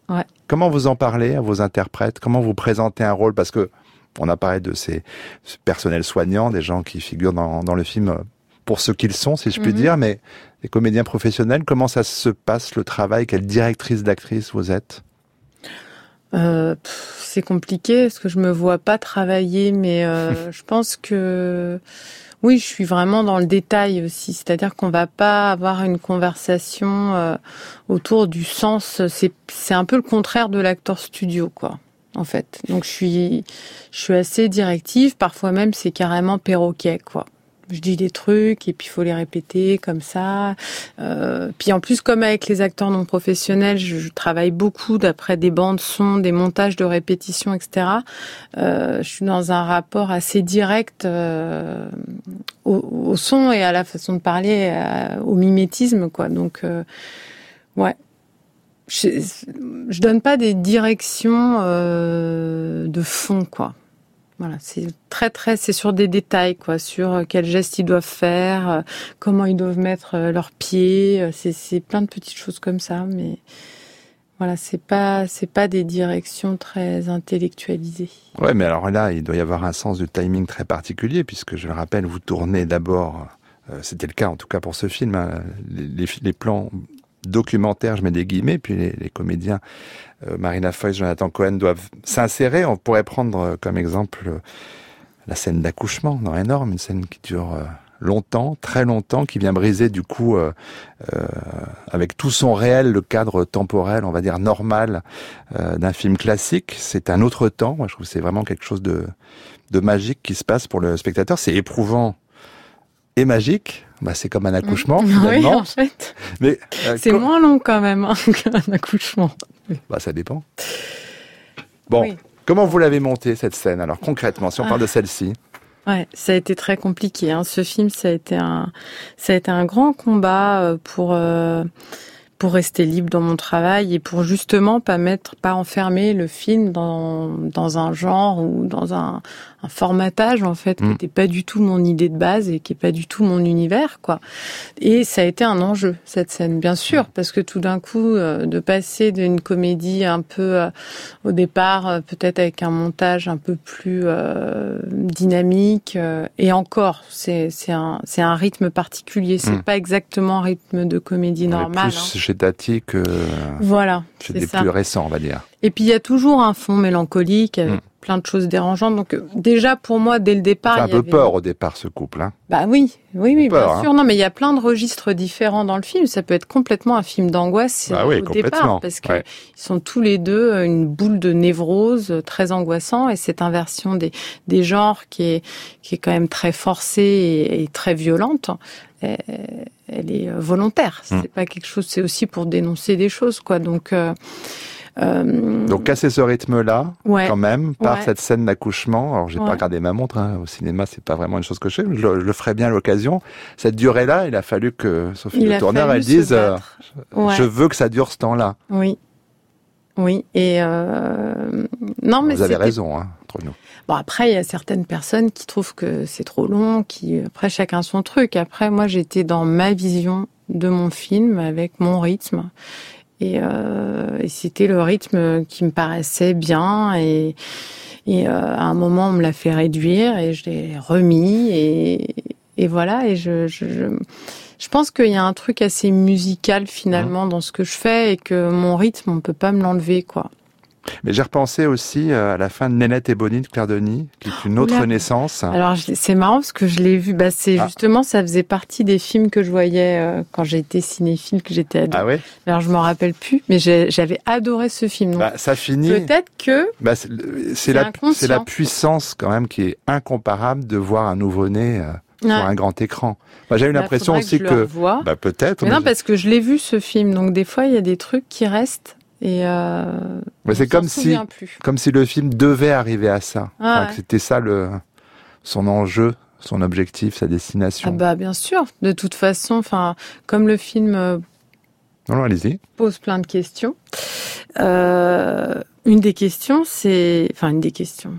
Ouais. Comment vous en parlez à vos interprètes? Comment vous présentez un rôle? Parce que on a parlé de ces ce personnels soignants, des gens qui figurent dans, dans le film pour ce qu'ils sont, si je puis Mhm. dire, mais les comédiens professionnels, comment ça se passe le travail? Quelle directrice d'actrice vous êtes? Euh, c'est compliqué parce que je me vois pas travailler, mais euh, je pense que oui, je suis vraiment dans le détail aussi. C'est-à-dire qu'on va pas avoir une conversation euh, autour du sens. C'est c'est un peu le contraire de l'acteur studio, quoi. En fait. Donc je suis, je suis assez directive. Parfois même, c'est carrément perroquet, quoi. Je dis des trucs et puis il faut les répéter comme ça. Euh, puis en plus, comme avec les acteurs non professionnels, je, travaille beaucoup d'après des bandes son, des montages de répétition, etc. Euh, je suis dans un rapport assez direct euh, au, son et à la façon de parler, au mimétisme, quoi. Donc, ouais je, je donne pas des directions euh, de fond, quoi. Voilà, c'est très très, c'est sur des détails, quoi, sur quels gestes ils doivent faire, euh, comment ils doivent mettre euh, leurs pieds, c'est plein de petites choses comme ça, mais voilà, c'est pas c'est pas des directions très intellectualisées. Ouais, mais alors là, il doit y avoir un sens du timing très particulier, puisque je le rappelle, vous tournez d'abord. C'était le cas en tout cas pour ce film. Hein, les plans documentaire, je mets des guillemets, puis les, les comédiens euh, Marina Foïs, Jonathan Cohen doivent s'insérer. On pourrait prendre euh, comme exemple euh, la scène d'accouchement dans Énorme, une scène qui dure euh, longtemps, très longtemps, qui vient briser du coup euh, avec tout son réel le cadre temporel, on va dire normal d'un film classique. C'est un autre temps. Moi, je trouve que c'est vraiment quelque chose de, de magique qui se passe pour le spectateur. C'est éprouvant et magique. Bah, c'est comme un accouchement. Oui, en fait. Mais euh, c'est moins long quand même hein, qu'un accouchement. Bah, ça dépend. Bon, oui. comment vous l'avez monté cette scène Alors concrètement, si on ah. parle de celle-ci? Ouais, ça a été très compliqué. Hein. Ce film, ça a été un, ça a été un grand combat euh, pour. Euh pour rester libre dans mon travail et pour justement pas mettre, pas enfermer le film dans, dans un genre ou dans un, un formatage en fait mmh. qui n'était pas du tout mon idée de base et qui est pas du tout mon univers quoi. Et ça a été un enjeu cette scène bien sûr parce que tout d'un coup euh, de passer d'une comédie un peu euh, au départ euh, peut-être avec un montage un peu plus euh, dynamique euh, et encore c'est c'est un c'est un rythme particulier c'est mmh. pas exactement un rythme de comédie normale. Hein Tati que voilà, c'est des ça. plus récents, on va dire. Et puis il y a toujours un fond mélancolique avec mm. plein de choses dérangeantes. Donc déjà pour moi dès le départ, c'est un il peu avait... peur au départ ce couple. Hein. Bah oui, oui, oui, peur, bien sûr. Hein. Non, mais il y a plein de registres différents dans le film. Ça peut être complètement un film d'angoisse bah oui, au départ parce qu'ils ouais. sont tous les deux une boule de névrose très angoissant et cette inversion des des genres qui est qui est quand même très forcée et, et très violente elle est volontaire. C'est mmh. pas quelque chose. C'est aussi pour dénoncer des choses, quoi. Donc. Euh, euh... Donc casser ce rythme-là, ouais, quand même, par ouais. cette scène d'accouchement. Alors j'ai Ouais. pas regardé ma montre. hein. Au cinéma, c'est pas vraiment une chose que je fais. Je, le- je le ferai bien à l'occasion. Cette durée-là, il a fallu que Sophie Il Le Tourneur elle dise, euh, je veux que ça dure ce temps-là. Oui. Oui. Et euh... non, mais Vous avez raison, hein, entre nous. Bon, après, il y a certaines personnes qui trouvent que c'est trop long, qui, après, chacun son truc. Après, moi, j'étais dans ma vision de mon film, avec mon rythme. Et, euh, et c'était le rythme qui me paraissait bien. Et, et euh, à un moment, on me l'a fait réduire et je l'ai remis. Et, et voilà. Et je, je, je, je pense qu'il y a un truc assez musical, finalement, dans ce que je fais et que mon rythme, on peut pas me l'enlever, quoi. Mais j'ai repensé aussi euh, à la fin de Nénette et Bonnie de Claire Denis, qui est une autre Oula. naissance. Alors c'est marrant parce que je l'ai vu. Bah c'est Ah. justement ça faisait partie des films que je voyais euh, quand j'étais cinéphile, que j'étais ado. Ah ouais? Alors je m'en rappelle plus, mais j'avais adoré ce film. Donc, bah, Ça finit. Peut-être que Bah, c'est la, la puissance quand même qui est incomparable de voir un nouveau-né euh, sur un grand écran. Moi, j'ai eu Bah, l'impression aussi que que, bah, peut-être. non parce que je l'ai vu ce film, donc des fois il y a des trucs qui restent et euh, mais c'est comme si, souvient plus. comme si le film devait arriver à ça. Ah Enfin, ouais. que c'était ça le, son enjeu, son objectif, sa destination. Ah bah bien sûr. De toute façon, enfin comme le film euh, Non, non, allez-y. pose plein de questions. Euh, une des questions, c'est, enfin une des questions.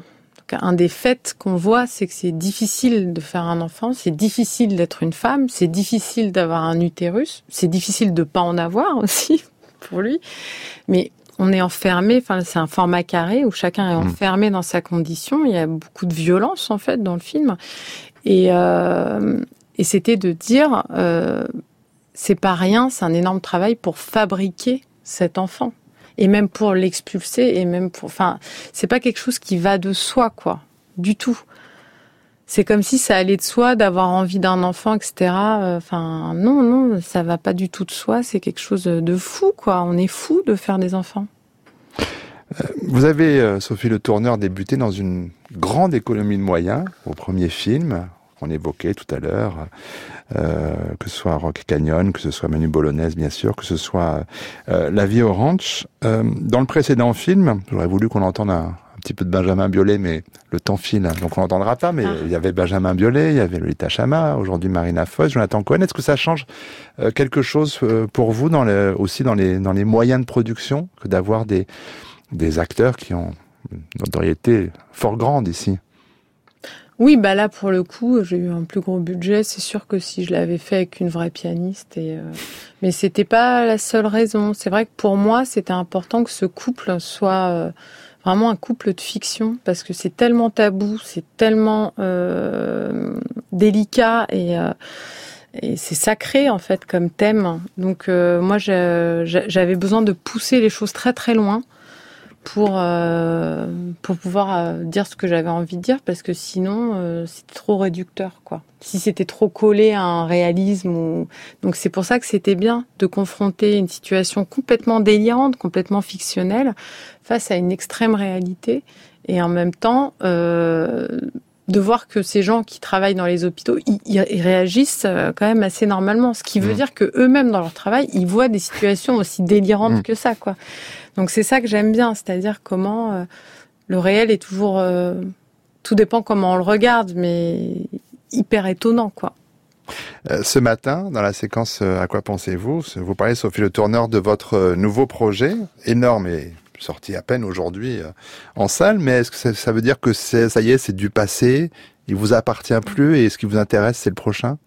Un des faits qu'on voit, c'est que c'est difficile de faire un enfant, c'est difficile d'être une femme, c'est difficile d'avoir un utérus, c'est difficile de pas en avoir aussi pour lui. Mais on est enfermé, enfin c'est un format carré où chacun est Mm. enfermé dans sa condition. Il y a beaucoup de violence en fait dans le film, et euh, et c'était de dire. Euh, c'est pas rien, c'est un énorme travail pour fabriquer cet enfant et même pour l'expulser et même pour enfin c'est pas quelque chose qui va de soi quoi du tout c'est comme si ça allait de soi d'avoir envie d'un enfant etc Euh, enfin non non ça va pas du tout de soi. C'est quelque chose de fou quoi. On est fou de faire des enfants. Vous avez, Sophie Le Tourneur, débuté dans une grande économie de moyens au premier film qu'on évoquait tout à l'heure, euh, que ce soit Rock Canyon, que ce soit Manu Bolognese bien sûr, que ce soit euh, La vie au ranch. Euh, dans le précédent film, j'aurais voulu qu'on entende un, petit peu de Benjamin Biolay, mais le temps file, donc on n'entendra pas, mais ah. il y avait Benjamin Biolay, il y avait Lolita Chama, aujourd'hui Marina Foïs, Jonathan Cohen. Est-ce que ça change quelque chose pour vous dans le, aussi dans les, dans les moyens de production que d'avoir des, des acteurs qui ont une notoriété fort grande ici? Oui, bah là pour le coup, j'ai eu un plus gros budget. C'est sûr que si je l'avais fait avec une vraie pianiste, et euh... mais c'était pas la seule raison. C'est vrai que pour moi, c'était important que ce couple soit euh, vraiment un couple de fiction parce que c'est tellement tabou, c'est tellement euh, délicat et euh, et c'est sacré en fait comme thème. Donc euh, moi j'avais besoin de pousser les choses très très loin pour euh, pour pouvoir euh, dire ce que j'avais envie de dire parce que sinon euh, c'était trop réducteur quoi. Si c'était trop collé à un réalisme ou donc c'est pour ça que c'était bien de confronter une situation complètement délirante, complètement fictionnelle face à une extrême réalité et en même temps euh, de voir que ces gens qui travaillent dans les hôpitaux, ils, ils réagissent euh, quand même assez normalement, ce qui veut mmh. dire que eux-mêmes dans leur travail, ils voient des situations aussi délirantes mmh. que ça, quoi. Donc c'est ça que j'aime bien, c'est-à-dire comment euh, le réel est toujours, euh, tout dépend comment on le regarde, mais hyper étonnant, quoi. Euh, ce matin, dans la séquence À quoi pensez-vous Vous parlez, Sophie Le Tourneur, de votre nouveau projet, énorme et sorti à peine aujourd'hui en salle, mais est-ce que ça, ça, veut dire que ça y est, c'est du passé, il vous appartient plus et ce qui vous intéresse, c'est le prochain?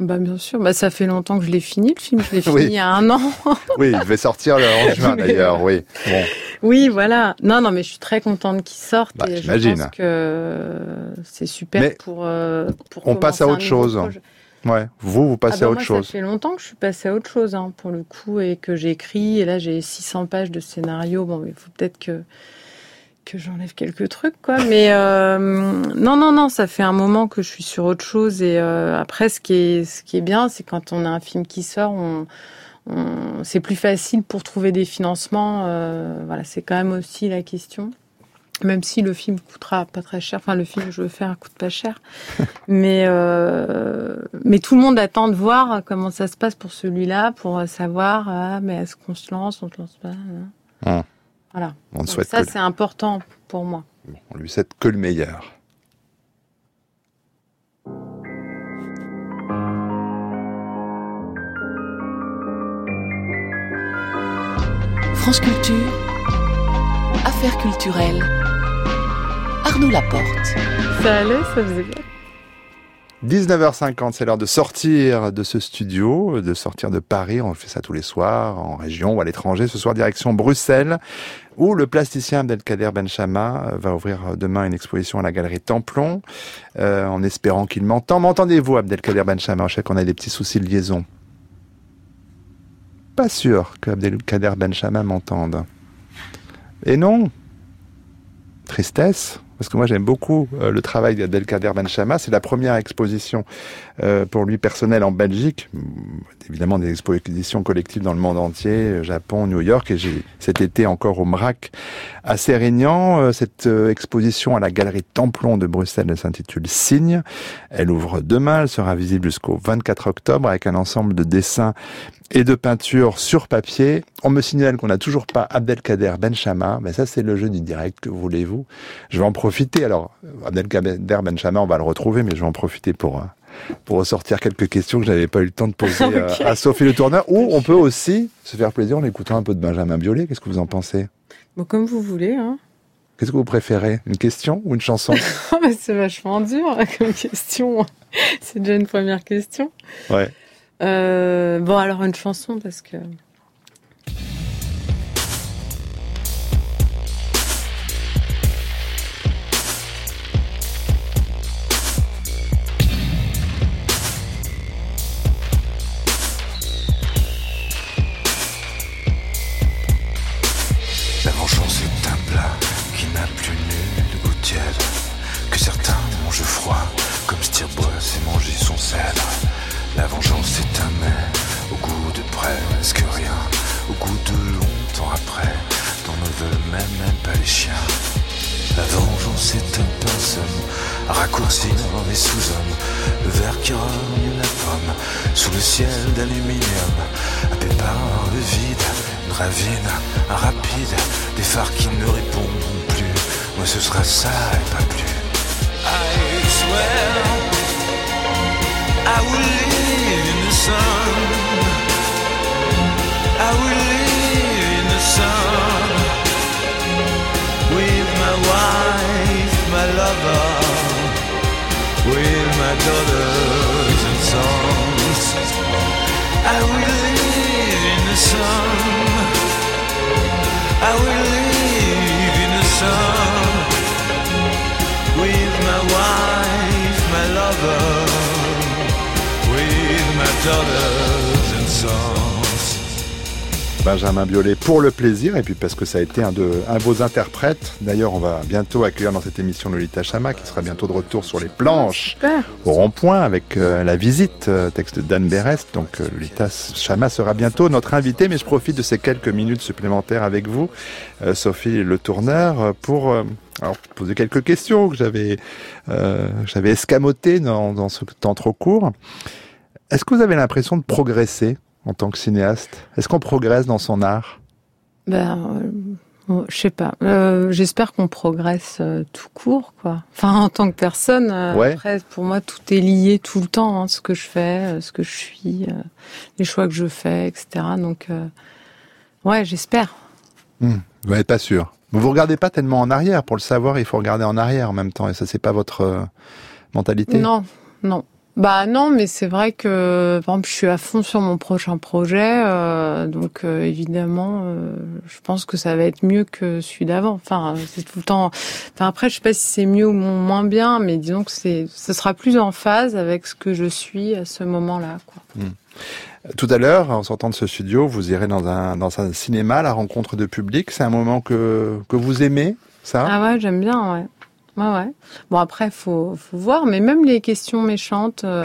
Bah bien sûr, bah ça fait longtemps que je l'ai fini le film, je l'ai fini oui. il y a un an. oui, il devait sortir en juin d'ailleurs, oui. Bon. Oui, voilà. Non, non, mais je suis très contente qu'il sorte bah, et je pense que c'est super mais pour, euh, pour. On passe à autre chose. Projet. Ouais. Vous, vous passez ah bah à autre moi, chose. Ça fait longtemps que je suis passée à autre chose, hein, pour le coup, et que j'ai écrit. Et là, j'ai 600 pages de scénario. Bon, il faut peut-être que que j'enlève quelques trucs, quoi. Mais euh, non, non, non, ça fait un moment que je suis sur autre chose. Et euh, après, ce qui est, ce qui est bien, c'est quand on a un film qui sort, on, on c'est plus facile pour trouver des financements. Euh, voilà, c'est quand même aussi la question. Même si le film coûtera pas très cher, enfin le film que je veux faire coûte pas cher, mais mais tout le monde attend de voir comment ça se passe pour celui-là, pour savoir ah mais est-ce qu'on se lance, on se lance pas. Hein. Ah. Voilà. On Donc souhaite ça, que... c'est important pour moi. On lui souhaite que le meilleur. France Culture, Affaires culturelles, Arnaud Laporte. Ça allait, ça faisait bien. 19h50, c'est l'heure de sortir de ce studio, de sortir de Paris. On fait ça tous les soirs, en région ou à l'étranger. Ce soir, direction Bruxelles, où le plasticien Abdelkader Benchama va ouvrir demain une exposition à la galerie Templon, euh, en espérant qu'il m'entend. M'entendez-vous, Abdelkader Benchama? Je sais qu'on a des petits soucis de liaison. Pas sûr que Abdelkader Benchama m'entende. Et non Tristesse parce que moi j'aime beaucoup euh, le travail d'Abdelkader Benchama. C'est la première exposition euh, pour lui personnelle en Belgique. Évidemment des expositions collectives dans le monde entier, euh, Japon, New York, et j'ai cet été encore au MRAC à Sérignan. Cette exposition à la galerie Templon de Bruxelles elle s'intitule Signe. Elle ouvre demain, elle sera visible jusqu'au 24 octobre avec un ensemble de dessins et de peintures sur papier. On me signale qu'on n'a toujours pas Abdelkader Benchama, mais ça c'est le jeu du direct, que voulez-vous? Je vais en profiter. Alors, Abdelkader Benchama, on va le retrouver, mais je vais en profiter pour pour ressortir quelques questions que j'avais pas eu le temps de poser okay. à, Sophie Le Tourneur. Ou on peut aussi se faire plaisir en écoutant un peu de Benjamin Biolay. Qu'est-ce que vous en pensez? Bon, Comme vous voulez. Hein. Qu'est-ce que vous préférez? Une question ou une chanson? C'est vachement dur hein, comme question. C'est déjà une première question. Ouais. Euh, bon, alors une chanson parce que. Même, même pas les chiens. La vengeance est un pinceau, raccourci dans les sous-hommes. Le verre qui rogne la pomme, sous le ciel d'aluminium. Happé par le vide, une ravine, un rapide, des phares qui ne répondront plus. Moi ce sera ça et pas plus. I swear I will the sun. I will my wife, my lover, with my daughters and sons. I will live in the sun. I will live in the sun with my wife, my lover, with my daughters. Benjamin Biolay pour le plaisir et puis parce que ça a été un de, un de vos interprètes. D'ailleurs, on va bientôt accueillir dans cette émission Lolita Chama qui sera bientôt de retour sur les planches au rond-point avec euh, la visite, euh, texte de Dan Berest. Donc euh, Lolita Chama sera bientôt notre invité, mais je profite de ces quelques minutes supplémentaires avec vous, euh, Sophie Le Tourneur, euh, pour euh, alors, poser quelques questions que j'avais euh, j'avais escamotées dans, dans ce temps trop court. Est-ce que vous avez l'impression de progresser? En tant que cinéaste? Est-ce qu'on progresse dans son art? Ben, euh, bon, je sais pas. Euh, J'espère qu'on progresse euh, tout court, quoi. Enfin, en tant que personne. Ouais. Après, pour moi, tout est lié tout le temps. hein, ce que je fais, ce que je suis, les choix que je fais, etc. Donc, ouais, j'espère. Hmm, Vous n'êtes pas sûr. Vous regardez pas tellement en arrière. Pour le savoir, il faut regarder en arrière en même temps. Et ça, c'est pas votre mentalité? Non, non. Bah non, mais c'est vrai que par exemple, je suis à fond sur mon prochain projet, euh, donc euh, évidemment, euh, je pense que ça va être mieux que celui d'avant. Enfin, c'est tout le temps. Enfin après, je sais pas si c'est mieux ou moins bien, mais disons que c'est, ce sera plus en phase avec ce que je suis à ce moment-là. Quoi. Hmm. Tout à l'heure, en sortant de ce studio, vous irez dans un, dans un cinéma à la rencontre de public. C'est un moment que, que vous aimez, ça? Ah ouais, j'aime bien, ouais. Ouais, ouais. Bon, après, faut, faut voir, mais même les questions méchantes, euh,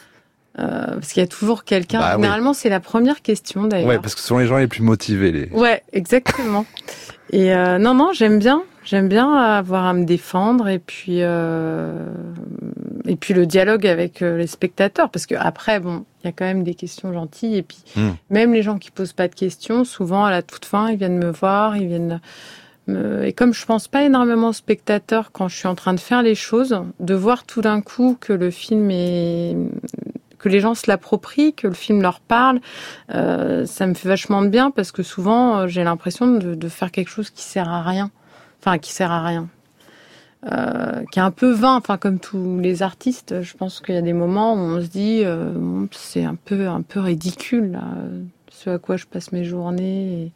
euh, parce qu'il y a toujours quelqu'un. Bah oui. Généralement, c'est la première question d'ailleurs. Ouais, parce que ce sont les gens les plus motivés. Les... Ouais, exactement. et euh, non, non, j'aime bien. J'aime bien avoir à me défendre et puis et puis le dialogue avec les spectateurs parce que après bon il y a quand même des questions gentilles et puis Hmm. même les gens qui posent pas de questions souvent à la toute fin ils viennent me voir ils viennent. Et comme je pense pas énormément aux spectateurs quand je suis en train de faire les choses de voir tout d'un coup que le film est que les gens se l'approprient, que le film leur parle, euh, ça me fait vachement de bien parce que souvent euh, j'ai l'impression de, de faire quelque chose qui sert à rien, enfin qui sert à rien, euh, qui est un peu vain, enfin comme tous les artistes, je pense qu'il y a des moments où on se dit euh, c'est un peu un peu ridicule là, ce à quoi je passe mes journées.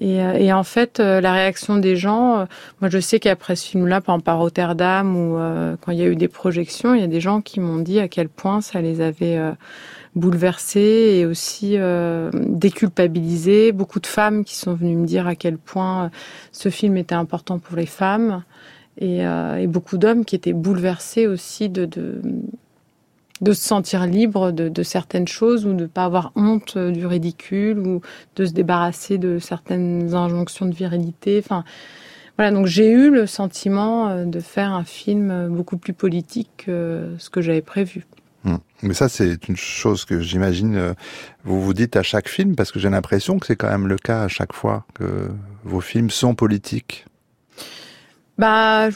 Et, euh, et en fait, euh, la réaction des gens, euh, moi je sais qu'après ce film-là, par exemple à Rotterdam, ou euh, quand il y a eu des projections, il y a des gens qui m'ont dit à quel point ça les avait euh, bouleversés et aussi euh, déculpabilisés. Beaucoup de femmes qui sont venues me dire à quel point ce film était important pour les femmes. Et, et beaucoup d'hommes qui étaient bouleversés aussi de, de, de se sentir libre de, certaines choses ou de ne pas avoir honte euh, du ridicule ou de se débarrasser de certaines injonctions de virilité. Enfin, voilà, donc j'ai eu le sentiment euh, de faire un film euh, beaucoup plus politique que ce que j'avais prévu. Hmm. Mais ça, c'est une chose que j'imagine vous vous dites à chaque film, parce que j'ai l'impression que c'est quand même le cas à chaque fois que vos films sont politiques. Bah,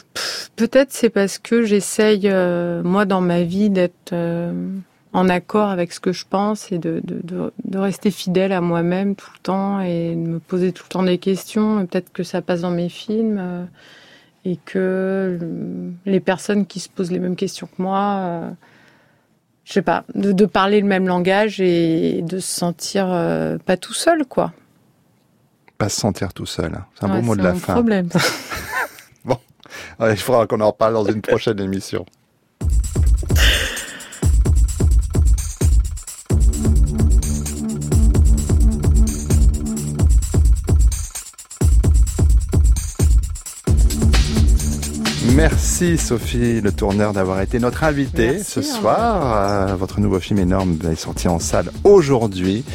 peut-être c'est parce que j'essaye, euh, moi, dans ma vie, d'être euh, en accord avec ce que je pense et de, de, de, de rester fidèle à moi-même tout le temps et de me poser tout le temps des questions. Et peut-être que ça passe dans mes films euh, et que euh, les personnes qui se posent les mêmes questions que moi, euh, je sais pas, de, de parler le même langage et de se sentir euh, pas tout seul, quoi. Pas se sentir tout seul. hein. C'est un Ouais, beau mot de la fin. problème. Bon, il faudra qu'on en reparle dans une prochaine émission. Merci Sophie Le Tourneur d'avoir été notre invitée Merci, ce soir. Euh, votre nouveau film énorme est sorti en salle aujourd'hui.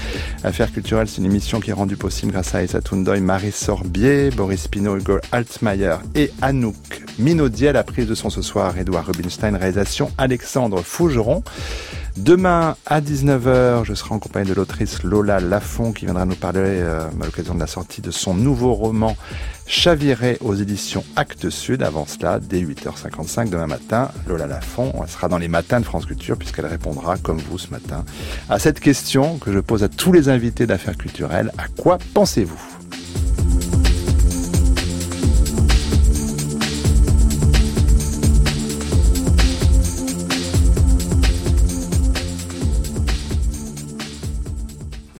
Affaires culturelles, c'est une émission qui est rendue possible grâce à Aïssa Toundoy, Marie Sorbier, Boris Pinault, Hugo Altmaier et Anouk Minaudier. La prise de son ce soir, Edouard Rubinstein, réalisation Alexandre Fougeron. Demain à 19h, je serai en compagnie de l'autrice Lola Lafont qui viendra nous parler euh, à l'occasion de la sortie de son nouveau roman Chaviré aux éditions Actes Sud. Avant cela, dès 8h55 demain matin, Lola Lafont sera dans les matins de France Culture puisqu'elle répondra, comme vous ce matin, à cette question que je pose à tous les invités d'affaires culturelles. À quoi pensez-vous?